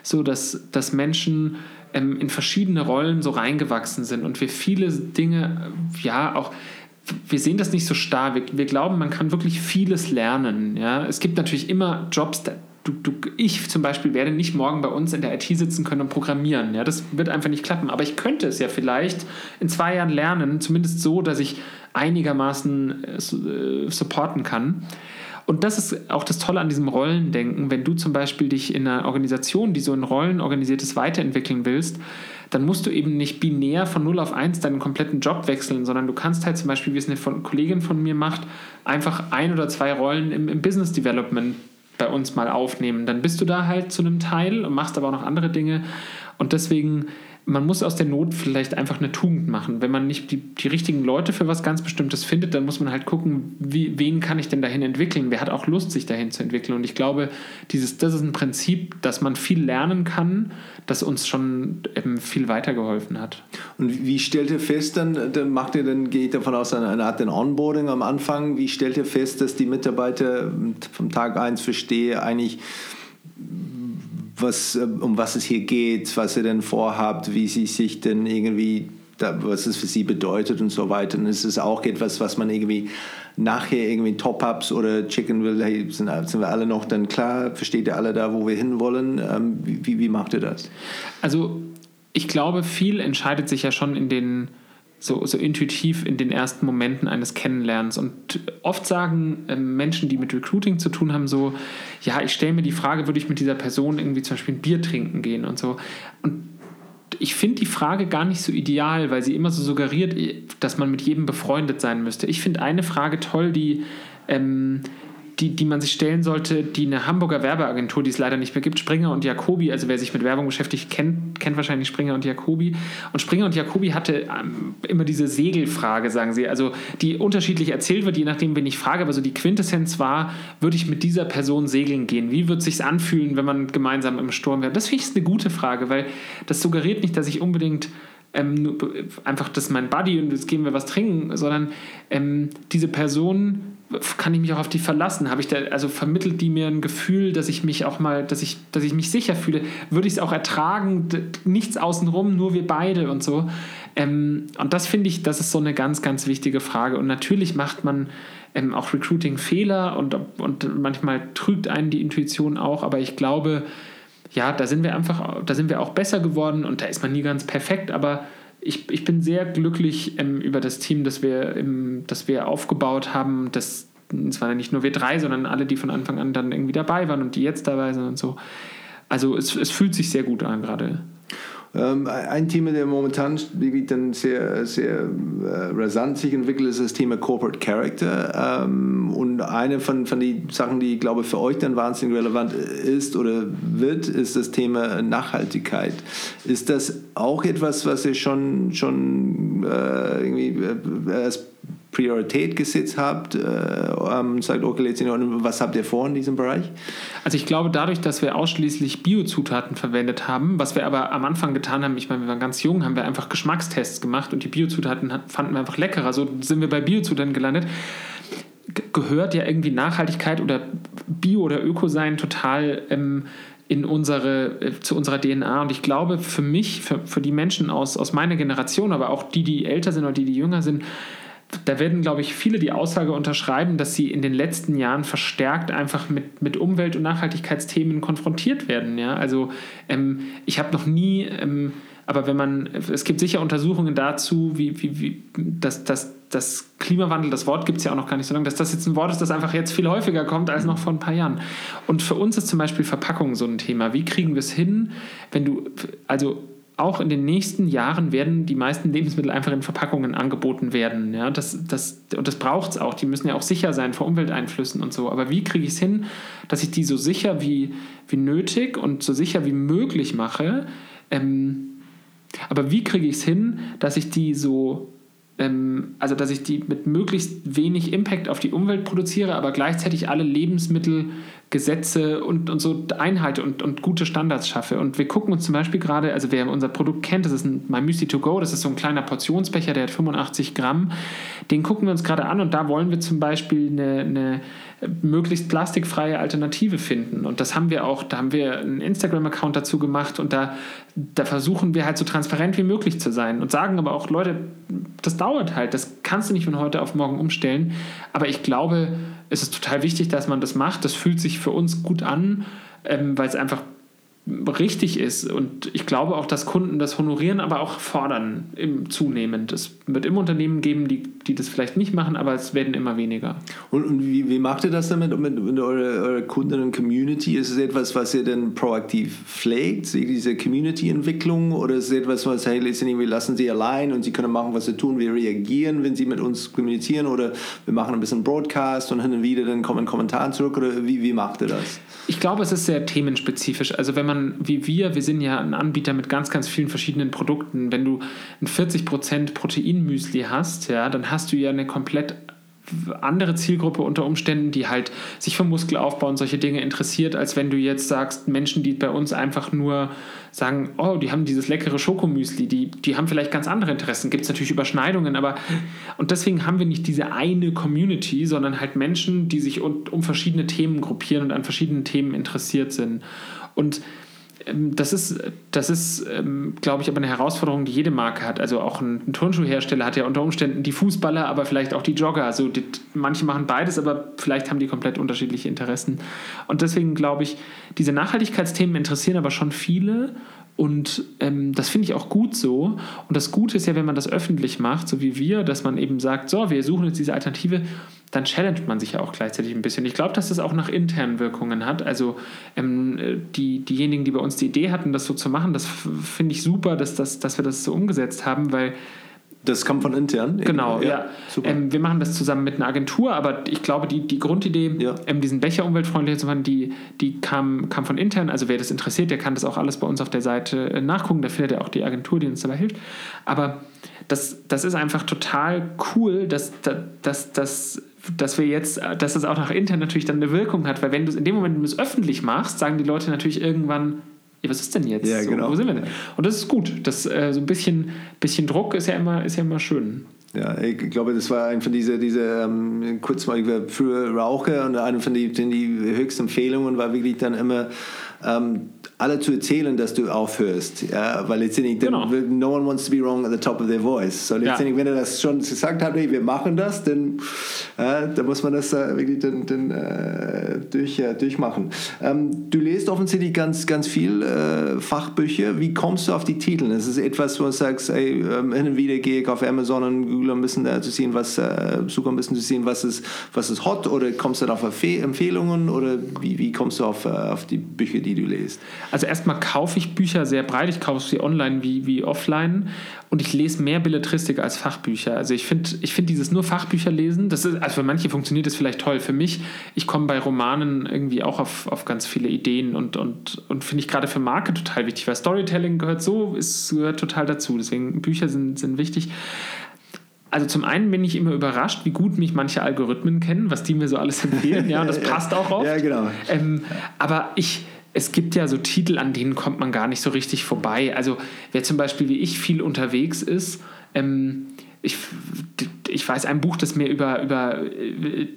so dass, dass Menschen ähm, in verschiedene Rollen so reingewachsen sind und wir viele Dinge, ja, auch wir sehen das nicht so starr. Wir, wir glauben, man kann wirklich vieles lernen. Ja? Es gibt natürlich immer Jobs, da, du, du, ich zum Beispiel werde nicht morgen bei uns in der IT sitzen können und programmieren. Ja? Das wird einfach nicht klappen. Aber ich könnte es ja vielleicht in zwei Jahren lernen, zumindest so, dass ich einigermaßen äh, äh supporten kann. Und das ist auch das Tolle an diesem Rollendenken. Wenn du zum Beispiel dich in einer Organisation, die so in Rollen organisiert ist, weiterentwickeln willst, dann musst du eben nicht binär von 0 auf 1 deinen kompletten Job wechseln, sondern du kannst halt zum Beispiel, wie es eine Kollegin von mir macht, einfach ein oder zwei Rollen im, im Business Development bei uns mal aufnehmen. Dann bist du da halt zu einem Teil und machst aber auch noch andere Dinge. Und deswegen man muss aus der Not vielleicht einfach eine Tugend machen. Wenn man nicht die, die richtigen Leute für was ganz Bestimmtes findet, dann muss man halt gucken, wie, wen kann ich denn dahin entwickeln? Wer hat auch Lust, sich dahin zu entwickeln? Und ich glaube, dieses, das ist ein Prinzip, dass man viel lernen kann, das uns schon viel weitergeholfen hat. Und wie stellt ihr fest, dann, dann macht ihr dann, geht davon aus, eine Art den Onboarding am Anfang, wie stellt ihr fest, dass die Mitarbeiter vom Tag 1 verstehe, eigentlich was, äh, um was es hier geht, was ihr denn vorhabt, wie sie sich denn irgendwie, was es für sie bedeutet und so weiter. Und es ist auch etwas, was man irgendwie nachher irgendwie Top-Ups oder Chicken will, hey, sind, sind, wir alle noch dann klar, versteht ihr alle da, wo wir hinwollen? Ähm, wie, wie macht ihr das? Also ich glaube, viel entscheidet sich ja schon in den so, so intuitiv in den ersten Momenten eines Kennenlernens. Und oft sagen äh, Menschen, die mit Recruiting zu tun haben, so, ja, ich stelle mir die Frage, würde ich mit dieser Person irgendwie zum Beispiel ein Bier trinken gehen und so. Und ich finde die Frage gar nicht so ideal, weil sie immer so suggeriert, dass man mit jedem befreundet sein müsste. Ich finde eine Frage toll, die, ähm, die, die man sich stellen sollte, die eine Hamburger Werbeagentur, die es leider nicht mehr gibt, Springer und Jacobi, also wer sich mit Werbung beschäftigt, kennt, kennt wahrscheinlich Springer und Jacobi. Und Springer und Jacobi hatte ähm, immer diese Segelfrage, sagen sie, also die unterschiedlich erzählt wird, je nachdem, wen ich frage, aber so die Quintessenz war, würde ich mit dieser Person segeln gehen? Wie würde es sich anfühlen, wenn man gemeinsam im Sturm wäre? Das finde ich eine gute Frage, weil das suggeriert nicht, dass ich unbedingt ähm, einfach, das ist mein Buddy und jetzt gehen wir was trinken, sondern ähm, diese Person kann ich mich auch auf die verlassen? Habe ich da, also vermittelt die mir ein Gefühl, dass ich mich auch mal, dass ich, dass ich mich sicher fühle? Würde ich es auch ertragen? Nichts außenrum, nur wir beide und so. Ähm, und das finde ich, das ist so eine ganz, ganz wichtige Frage. Und natürlich macht man ähm, auch Recruiting-Fehler und, und manchmal trügt einen die Intuition auch, aber ich glaube, ja, da sind wir einfach, da sind wir auch besser geworden und da ist man nie ganz perfekt, aber ich, ich bin sehr glücklich ähm, über das Team, das wir, im, das wir aufgebaut haben. Das, es waren ja nicht nur wir drei, sondern alle, die von Anfang an dann irgendwie dabei waren und die jetzt dabei sind und so. Also es, es fühlt sich sehr gut an gerade. Ähm, ein Thema, der momentan dann sehr, sehr äh, rasant sich entwickelt, ist das Thema Corporate Character. Ähm, und eine von, von den Sachen, die ich glaube für euch dann wahnsinnig relevant ist oder wird, ist das Thema Nachhaltigkeit. Ist das auch etwas, was ihr schon, schon äh, irgendwie äh, als Priorität gesetzt habt, äh, sagt Orgelezin, was habt ihr vor in diesem Bereich? Also ich glaube, dadurch, dass wir ausschließlich Biozutaten verwendet haben, was wir aber am Anfang getan haben, ich meine, wir waren ganz jung, haben wir einfach Geschmackstests gemacht und die Biozutaten fanden wir einfach leckerer. So sind wir bei Biozutaten gelandet. Gehört ja irgendwie Nachhaltigkeit oder Bio oder Öko sein total ähm, in unsere, äh, zu unserer DNA. Und ich glaube, für mich, für, für die Menschen aus, aus meiner Generation, aber auch die, die älter sind oder die, die jünger sind, da werden, glaube ich, viele die Aussage unterschreiben, dass sie in den letzten Jahren verstärkt einfach mit, mit Umwelt- und Nachhaltigkeitsthemen konfrontiert werden. Ja? Also ähm, ich habe noch nie, ähm, aber wenn man, es gibt sicher Untersuchungen dazu, wie, wie, wie dass, dass das Klimawandel, das Wort gibt es ja auch noch gar nicht so lange, dass das jetzt ein Wort ist, das einfach jetzt viel häufiger kommt als noch vor ein paar Jahren. Und für uns ist zum Beispiel Verpackung so ein Thema. Wie kriegen wir es hin, wenn du, also auch in den nächsten Jahren werden die meisten Lebensmittel einfach in Verpackungen angeboten werden. Ja, das, das, und das braucht es auch. Die müssen ja auch sicher sein vor Umwelteinflüssen und so. Aber wie kriege ich es hin, dass ich die so sicher wie, wie nötig und so sicher wie möglich mache? Ähm, aber wie kriege ich es hin, dass ich die so ähm, also dass ich die mit möglichst wenig Impact auf die Umwelt produziere, aber gleichzeitig alle Lebensmittelgesetze und, und so einhalte und, und gute Standards schaffe. Und wir gucken uns zum Beispiel gerade, also wer unser Produkt kennt, das ist ein My Müsli to go, das ist so ein kleiner Portionsbecher, der hat 85 Gramm. Den gucken wir uns gerade an und da wollen wir zum Beispiel eine, eine möglichst plastikfreie Alternative finden. Und das haben wir auch, da haben wir einen Instagram-Account dazu gemacht und da, da versuchen wir halt so transparent wie möglich zu sein und sagen aber auch, Leute, das dauert halt, das kannst du nicht von heute auf morgen umstellen. Aber ich glaube, es ist total wichtig, dass man das macht. Das fühlt sich für uns gut an, ähm, weil es einfach richtig ist. Und ich glaube auch, dass Kunden das honorieren, aber auch fordern im, zunehmend. Es wird immer Unternehmen geben, die, die das vielleicht nicht machen, aber es werden immer weniger. Und, und wie, wie macht ihr das damit mit, mit eurer, eurer Kunden und Community? Ist es etwas, was ihr dann proaktiv pflegt, diese Community-Entwicklung? Oder ist es etwas, was, hey, wir lassen sie allein und sie können machen, was sie tun, wir reagieren, wenn sie mit uns kommunizieren? Oder wir machen ein bisschen Broadcast und hin und wieder dann kommen Kommentare zurück? Oder wie, wie macht ihr das? Ich glaube, es ist sehr themenspezifisch. Also wenn man, wie wir, wir sind ja ein Anbieter mit ganz, ganz vielen verschiedenen Produkten. Wenn du ein 40% Proteinmüsli hast, ja, dann hast du ja eine komplett andere Zielgruppe unter Umständen, die halt sich für Muskelaufbau und solche Dinge interessiert, als wenn du jetzt sagst, Menschen, die bei uns einfach nur sagen, oh, die haben dieses leckere Schokomüsli, die, die haben vielleicht ganz andere Interessen. Gibt es natürlich Überschneidungen, aber und deswegen haben wir nicht diese eine Community, sondern halt Menschen, die sich um, um verschiedene Themen gruppieren und an verschiedenen Themen interessiert sind. Und das ist, das ist ähm, glaube ich, aber eine Herausforderung, die jede Marke hat. Also auch ein, ein Turnschuhhersteller hat ja unter Umständen die Fußballer, aber vielleicht auch die Jogger. Also die, manche machen beides, aber vielleicht haben die komplett unterschiedliche Interessen. Und deswegen glaube ich, diese Nachhaltigkeitsthemen interessieren aber schon viele und ähm, das finde ich auch gut so. Und das Gute ist ja, wenn man das öffentlich macht, so wie wir, dass man eben sagt, so, wir suchen jetzt diese Alternative, dann challenged man sich ja auch gleichzeitig ein bisschen. Ich glaube, dass das auch nach internen Wirkungen hat. Also ähm, die, diejenigen, die bei uns die Idee hatten, das so zu machen, das finde ich super, dass, das, dass wir das so umgesetzt haben, weil Das kommt von intern? Genau, ja. ja. Ähm, wir machen das zusammen mit einer Agentur, aber ich glaube, die, die Grundidee, ja. ähm, diesen Becher umweltfreundlicher zu machen, die, die kam, kam von intern. Also wer das interessiert, der kann das auch alles bei uns auf der Seite äh, nachgucken. Da findet er auch die Agentur, die uns dabei hilft. Aber das, das ist einfach total cool, dass, dass, dass, dass wir jetzt, dass das auch nach intern natürlich dann eine Wirkung hat, weil wenn du es in dem Moment, wenn du es öffentlich machst, sagen die Leute natürlich irgendwann, ja, was ist denn jetzt? Ja, genau. So, wo sind wir denn? Und das ist gut. Das, äh, so ein bisschen, bisschen Druck ist ja immer, ist ja immer schön. Ja, ich glaube, das war einfach diese, diese ähm, kurzmalige für Raucher und eine von den die höchsten Empfehlungen war wirklich dann immer, ähm, alle zu erzählen, dass du aufhörst. Ja, weil letztendlich, genau. no one wants to be wrong at the top of their voice. So letztendlich, ja. wenn er das schon gesagt hat, hey, wir machen das, dann, äh, dann muss man das äh, wirklich dann, dann äh, durch, äh, durchmachen. Ähm, du liest offensichtlich ganz, ganz viel äh, Fachbücher. Wie kommst du auf die Titel? Das ist etwas, wo du sagst, ey, ähm, hin und wieder gehe ich auf Amazon und Google ein bisschen zu sehen, was, äh, suche ein bisschen zu sehen, was ist, was ist hot oder kommst du dann auf Empfehlungen oder wie, wie kommst du auf, auf die Bücher, die du liest? Also erstmal kaufe ich Bücher sehr breit. Ich kaufe sie online wie, wie offline und ich lese mehr Belletristik als Fachbücher. Also ich finde ich find dieses nur Fachbücher lesen, das ist, also für manche funktioniert das vielleicht toll. Für mich, ich komme bei Romanen irgendwie auch auf, auf ganz viele Ideen und, und, und finde ich gerade für Marke total wichtig, weil Storytelling gehört so, ist, gehört total dazu. Deswegen Bücher sind, sind wichtig. Also zum einen bin ich immer überrascht, wie gut mich manche Algorithmen kennen, was die mir so alles empfehlen. Ja, und das [laughs] passt auch oft. Ja, genau. Ähm, aber ich, es gibt ja so Titel, an denen kommt man gar nicht so richtig vorbei. Also wer zum Beispiel wie ich viel unterwegs ist, ähm, ich, ich weiß ein Buch, das mir über, über äh,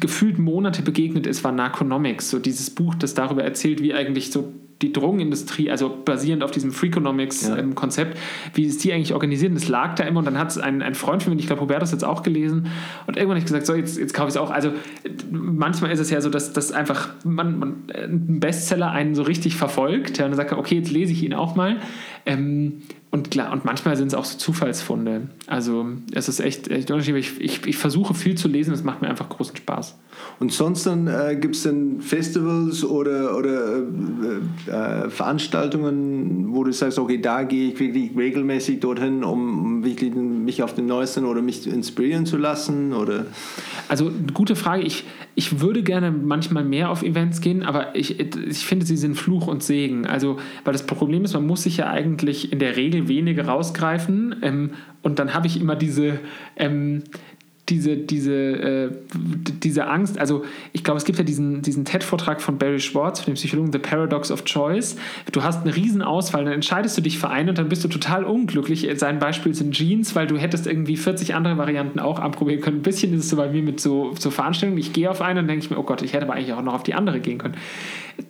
gefühlt Monate begegnet ist, war Narconomics. So dieses Buch, das darüber erzählt, wie eigentlich so die Drogenindustrie, also basierend auf diesem Freakonomics-Konzept, ja. ähm, wie ist die eigentlich organisiert? Und das lag da immer und dann hat es ein, ein Freund von mir, ich glaube, Robertus jetzt auch gelesen und irgendwann habe ich gesagt, so, jetzt, jetzt kaufe ich es auch. Also manchmal ist es ja so, dass, dass einfach man, man, ein Bestseller einen so richtig verfolgt ja, und dann sagt er, okay, jetzt lese ich ihn auch mal. Ähm, und klar, und manchmal sind es auch so Zufallsfunde. Also es ist echt, echt unterschiedlich. Ich, ich, ich versuche viel zu lesen, es macht mir einfach großen Spaß. Und sonst äh, gibt es dann Festivals oder, oder äh, äh, Veranstaltungen, wo du sagst, okay, da gehe ich wirklich regelmäßig dorthin, um wirklich mich auf den neuesten oder mich inspirieren zu lassen? Oder? Also gute Frage. Ich, ich würde gerne manchmal mehr auf Events gehen, aber ich, ich finde, sie sind Fluch und Segen. Also, weil das Problem ist, man muss sich ja eigentlich in der Regel wenige rausgreifen ähm, und dann habe ich immer diese ähm, diese, diese, äh, diese Angst, also ich glaube, es gibt ja diesen, diesen TED-Vortrag von Barry Schwartz, von dem Psychologen The Paradox of Choice. Du hast eine Riesenauswahl, dann entscheidest du dich für einen und dann bist du total unglücklich. Sein Beispiel sind Jeans, weil du hättest irgendwie 40 andere Varianten auch anprobieren können. Ein bisschen ist es so bei mir mit so, so Veranstaltungen. Ich gehe auf eine und denke mir, oh Gott, ich hätte aber eigentlich auch noch auf die andere gehen können.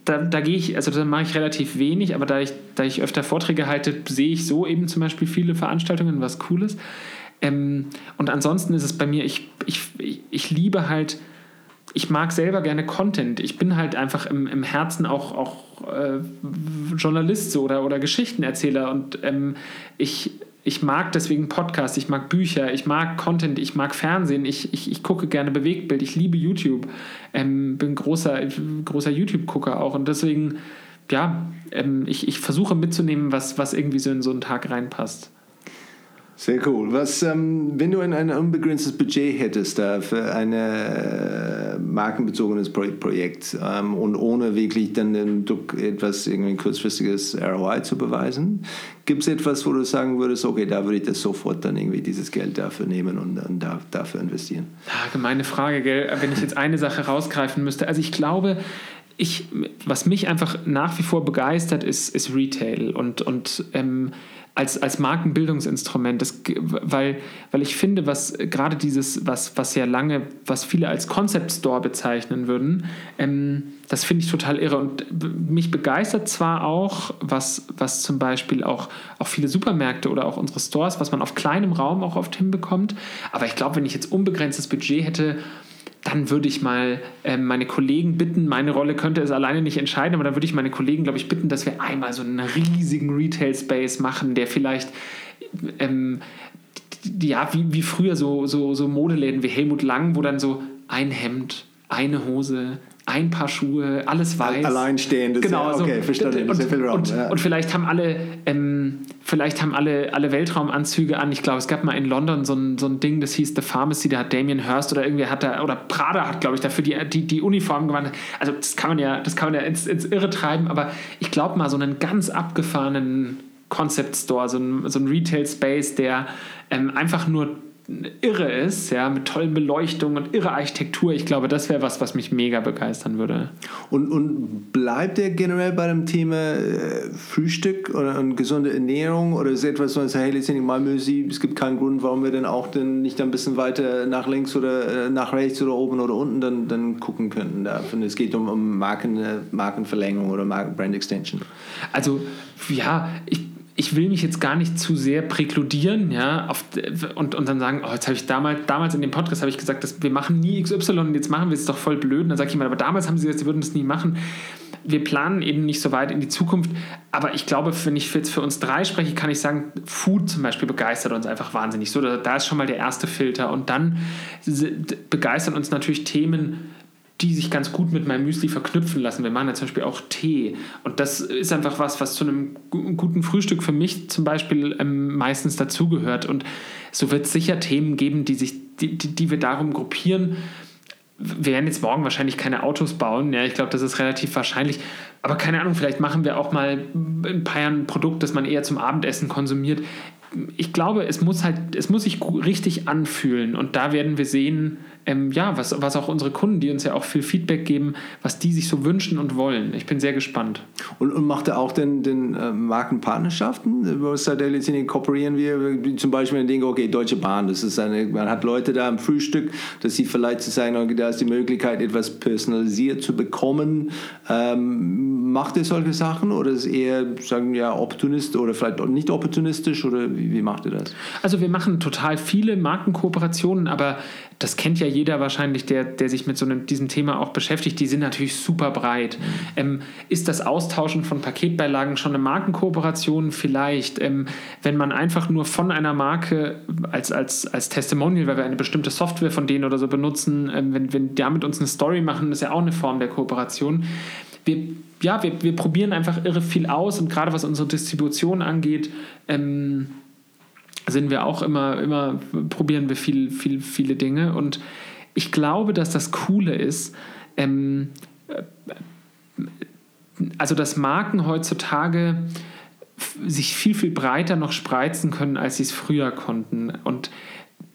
Da, da gehe ich, also da mache ich relativ wenig, aber da ich, da ich öfter Vorträge halte, sehe ich so eben zum Beispiel viele Veranstaltungen, was Cooles. Ähm, und ansonsten ist es bei mir, ich, ich, ich liebe halt, ich mag selber gerne Content. Ich bin halt einfach im, im Herzen auch, auch äh, Journalist so oder, oder Geschichtenerzähler. Und ähm, ich, ich mag deswegen Podcasts, ich mag Bücher, ich mag Content, ich mag Fernsehen, ich, ich, ich gucke gerne Bewegtbild, ich liebe YouTube, ähm, bin großer, großer YouTube-Gucker auch. Und deswegen, ja, ähm, ich, ich versuche mitzunehmen, was, was irgendwie so in so einen Tag reinpasst. Sehr cool. Was, ähm, wenn du ein, ein unbegrenztes Budget hättest da für ein äh, markenbezogenes Projekt ähm, und ohne wirklich dann etwas irgendwie kurzfristiges ROI zu beweisen, gibt es etwas, wo du sagen würdest, okay, da würde ich das sofort dann irgendwie dieses Geld dafür nehmen und, und da, dafür investieren? Ja, gemeine Frage, gell? Wenn ich jetzt eine Sache rausgreifen müsste. Also ich glaube, ich, was mich einfach nach wie vor begeistert, ist, ist Retail und, und ähm, als, als Markenbildungsinstrument, das, weil, weil ich finde, was gerade dieses, was, was ja lange, was viele als Concept Store bezeichnen würden, ähm, das finde ich total irre. Und mich begeistert zwar auch, was, was zum Beispiel auch, auch viele Supermärkte oder auch unsere Stores, was man auf kleinem Raum auch oft hinbekommt, aber ich glaube, wenn ich jetzt unbegrenztes Budget hätte, dann würde ich mal äh, meine Kollegen bitten, meine Rolle könnte es alleine nicht entscheiden, aber dann würde ich meine Kollegen, glaube ich, bitten, dass wir einmal so einen riesigen Retail-Space machen, der vielleicht ähm, ja, wie, wie früher so, so, so Modeläden wie Helmut Lang, wo dann so ein Hemd eine Hose, ein Paar Schuhe, alles weiß. Alleinstehendes. Genau, ja, okay, so. verstanden. Und, und, ja. und vielleicht haben alle, ähm, vielleicht haben alle, alle Weltraumanzüge an. Ich glaube, es gab mal in London so ein, so ein Ding, das hieß The Pharmacy, da hat Damien Hirst oder irgendwer hat da, oder Prada hat, glaube ich, dafür die, die, die Uniform gewandt. Also das kann man ja, das kann man ja ins, ins Irre treiben, aber ich glaube mal, so einen ganz abgefahrenen Concept Store, so ein, so ein Retail Space, der ähm, einfach nur irre ist, ja, mit tollen Beleuchtungen und irre Architektur. Ich glaube, das wäre was, was mich mega begeistern würde. Und, und bleibt er generell bei dem Thema äh, Frühstück oder und gesunde Ernährung oder ist etwas, sagt, hey, letztendlich Malmö, Sie, es gibt keinen Grund, warum wir dann auch dann nicht ein bisschen weiter nach links oder äh, nach rechts oder oben oder unten dann, dann gucken könnten. Da. Und es geht um, um Marken, äh, Markenverlängerung oder Marken Brand Extension. Also, ja, ich ich will mich jetzt gar nicht zu sehr präkludieren, ja, auf, und, und dann sagen, oh, jetzt habe ich damals, damals in dem Podcast habe ich gesagt, dass wir machen nie XY und jetzt machen wir es doch voll blöd. Und dann sage ich mal, aber damals haben sie gesagt, sie würden das nie machen. Wir planen eben nicht so weit in die Zukunft, aber ich glaube, wenn ich jetzt für uns drei spreche, kann ich sagen, Food zum Beispiel begeistert uns einfach wahnsinnig. So, da, da ist schon mal der erste Filter und dann begeistern uns natürlich Themen, die sich ganz gut mit meinem Müsli verknüpfen lassen. Wir machen ja zum Beispiel auch Tee. Und das ist einfach was, was zu einem guten Frühstück für mich zum Beispiel ähm, meistens dazugehört. Und so wird es sicher Themen geben, die, sich, die, die, die wir darum gruppieren. Wir werden jetzt morgen wahrscheinlich keine Autos bauen. Ja, ich glaube, das ist relativ wahrscheinlich. Aber keine Ahnung, vielleicht machen wir auch mal in ein paar Jahren ein Produkt, das man eher zum Abendessen konsumiert. Ich glaube, es muss halt, es muss sich richtig anfühlen. Und da werden wir sehen, ähm, ja, was, was auch unsere Kunden, die uns ja auch viel Feedback geben, was die sich so wünschen und wollen. Ich bin sehr gespannt. Und, und macht er auch den, den äh, Markenpartnerschaften? Was sagt er letztendlich, kooperieren wir? Zum Beispiel ein Ding, okay, Deutsche Bahn, das ist eine, man hat Leute da am Frühstück, dass sie vielleicht zu sagen, okay, da ist die Möglichkeit, etwas personalisiert zu bekommen. Ähm, macht er solche Sachen oder ist eher, sagen ja, opportunistisch oder vielleicht nicht opportunistisch oder wie, wie macht er das? Also wir machen total viele Markenkooperationen, aber das kennt ja jeder wahrscheinlich, der, der sich mit so einem, diesem Thema auch beschäftigt, die sind natürlich super breit. Mhm. Ähm, ist das Austauschen von Paketbeilagen schon eine Markenkooperation? Vielleicht. Ähm, wenn man einfach nur von einer Marke als, als, als Testimonial, weil wir eine bestimmte Software von denen oder so benutzen, ähm, wenn, wenn damit uns eine Story machen, ist ja auch eine Form der Kooperation. Wir, ja, wir, wir probieren einfach irre viel aus und gerade was unsere Distribution angeht, ähm, sind wir auch immer, immer probieren wir viel, viel, viele Dinge. Und ich glaube, dass das Coole ist, ähm, also dass Marken heutzutage sich viel, viel breiter noch spreizen können, als sie es früher konnten. Und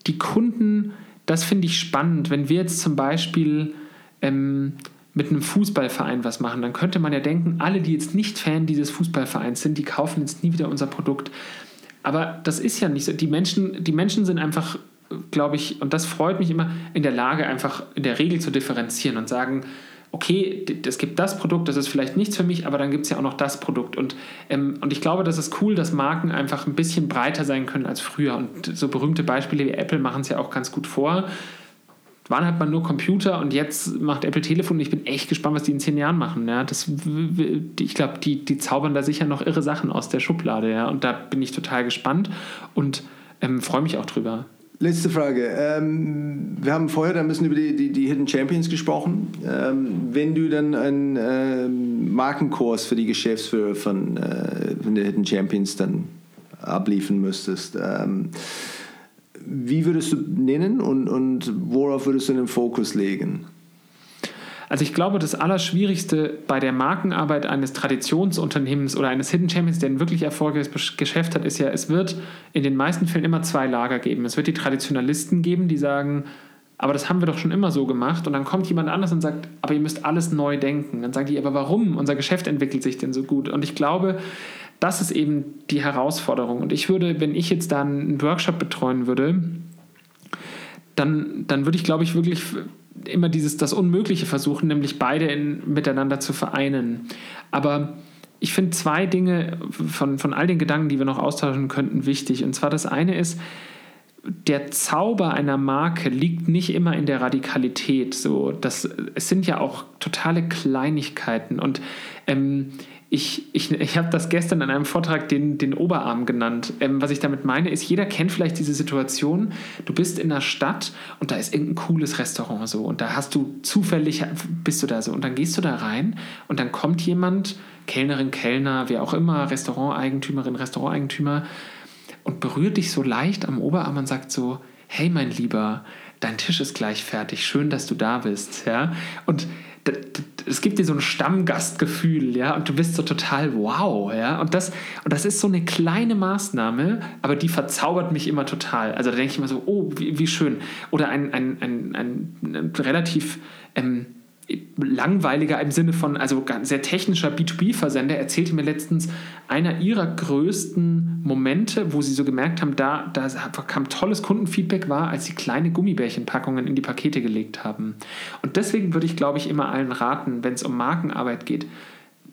die Kunden, das finde ich spannend. Wenn wir jetzt zum Beispiel ähm, mit einem Fußballverein was machen, dann könnte man ja denken, alle, die jetzt nicht Fan dieses Fußballvereins sind, die kaufen jetzt nie wieder unser Produkt. Aber das ist ja nicht so. Die Menschen, die Menschen sind einfach, glaube ich, und das freut mich immer, in der Lage, einfach in der Regel zu differenzieren und sagen, okay, es gibt das Produkt, das ist vielleicht nichts für mich, aber dann gibt es ja auch noch das Produkt. Und, ähm, und ich glaube, das ist cool, dass Marken einfach ein bisschen breiter sein können als früher. Und so berühmte Beispiele wie Apple machen es ja auch ganz gut vor. Wann hat man nur Computer und jetzt macht Apple Telefon. Ich bin echt gespannt, was die in zehn Jahren machen. Ja, das, ich glaube, die, die zaubern da sicher noch irre Sachen aus der Schublade. Ja, und da bin ich total gespannt und ähm, freue mich auch drüber. Letzte Frage. Ähm, wir haben vorher ein bisschen über die, die, die Hidden Champions gesprochen. Ähm, wenn du dann einen ähm, Markenkurs für die Geschäftsführer von, äh, von der Hidden Champions dann abliefern müsstest, ähm, wie würdest du nennen und, und worauf würdest du den Fokus legen? Also ich glaube, das Allerschwierigste bei der Markenarbeit eines Traditionsunternehmens oder eines Hidden Champions, der ein wirklich erfolgreiches Geschäft hat, ist ja, es wird in den meisten Fällen immer zwei Lager geben. Es wird die Traditionalisten geben, die sagen, aber das haben wir doch schon immer so gemacht. Und dann kommt jemand anders und sagt, aber ihr müsst alles neu denken. Dann sagen die, aber warum? Unser Geschäft entwickelt sich denn so gut. Und ich glaube, das ist eben die Herausforderung. Und ich würde, wenn ich jetzt da einen Workshop betreuen würde, dann, dann würde ich, glaube ich, wirklich immer dieses das Unmögliche versuchen, nämlich beide in, miteinander zu vereinen. Aber ich finde zwei Dinge von, von all den Gedanken, die wir noch austauschen könnten, wichtig. Und zwar das eine ist, der Zauber einer Marke liegt nicht immer in der Radikalität. So, das, es sind ja auch totale Kleinigkeiten. Und ähm, ich, ich, ich habe das gestern in einem Vortrag den, den Oberarm genannt. Ähm, was ich damit meine, ist, jeder kennt vielleicht diese Situation, du bist in einer Stadt und da ist irgendein cooles Restaurant so und da hast du zufällig, bist du da so und dann gehst du da rein und dann kommt jemand, Kellnerin, Kellner, wer auch immer, Restauranteigentümerin, Restauranteigentümer und berührt dich so leicht am Oberarm und sagt so, hey mein Lieber, dein Tisch ist gleich fertig, schön, dass du da bist. Ja? Und es gibt dir so ein Stammgastgefühl, ja, und du bist so total wow, ja, und das, und das ist so eine kleine Maßnahme, aber die verzaubert mich immer total. Also da denke ich immer so, oh, wie, wie schön. Oder ein, ein, ein, ein, relativ ähm, langweiliger im Sinne von, also sehr technischer B2B-Versender, erzählte mir letztens, einer ihrer größten Momente, wo sie so gemerkt haben, da, da kam tolles Kundenfeedback, war, als sie kleine Gummibärchenpackungen in die Pakete gelegt haben. Und deswegen würde ich, glaube ich, immer allen raten, wenn es um Markenarbeit geht,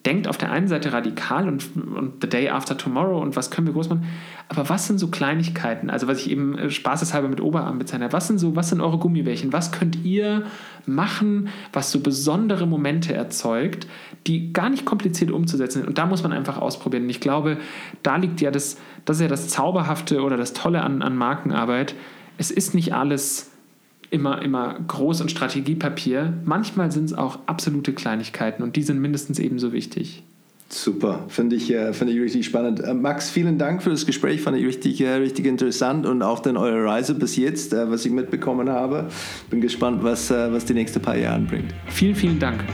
denkt auf der einen Seite radikal und, und The Day After Tomorrow und was können wir groß machen, aber was sind so Kleinigkeiten, also was ich eben äh, spaßeshalber mit Oberarm bezeichne, was sind so, was sind eure Gummibärchen, was könnt ihr machen, was so besondere Momente erzeugt, die gar nicht kompliziert umzusetzen sind und da muss man einfach ausprobieren und ich glaube, da liegt ja das, das ist ja das Zauberhafte oder das Tolle an, an Markenarbeit, es ist nicht alles immer, immer groß und Strategiepapier. Manchmal sind es auch absolute Kleinigkeiten und die sind mindestens ebenso wichtig. Super, finde ich, äh, find ich richtig spannend. Äh, Max, vielen Dank für das Gespräch, fand ich richtig, äh, richtig interessant und auch dann eure Reise bis jetzt, was ich mitbekommen habe. Bin gespannt, was, was die nächsten paar Jahre bringt. Vielen, vielen Dank.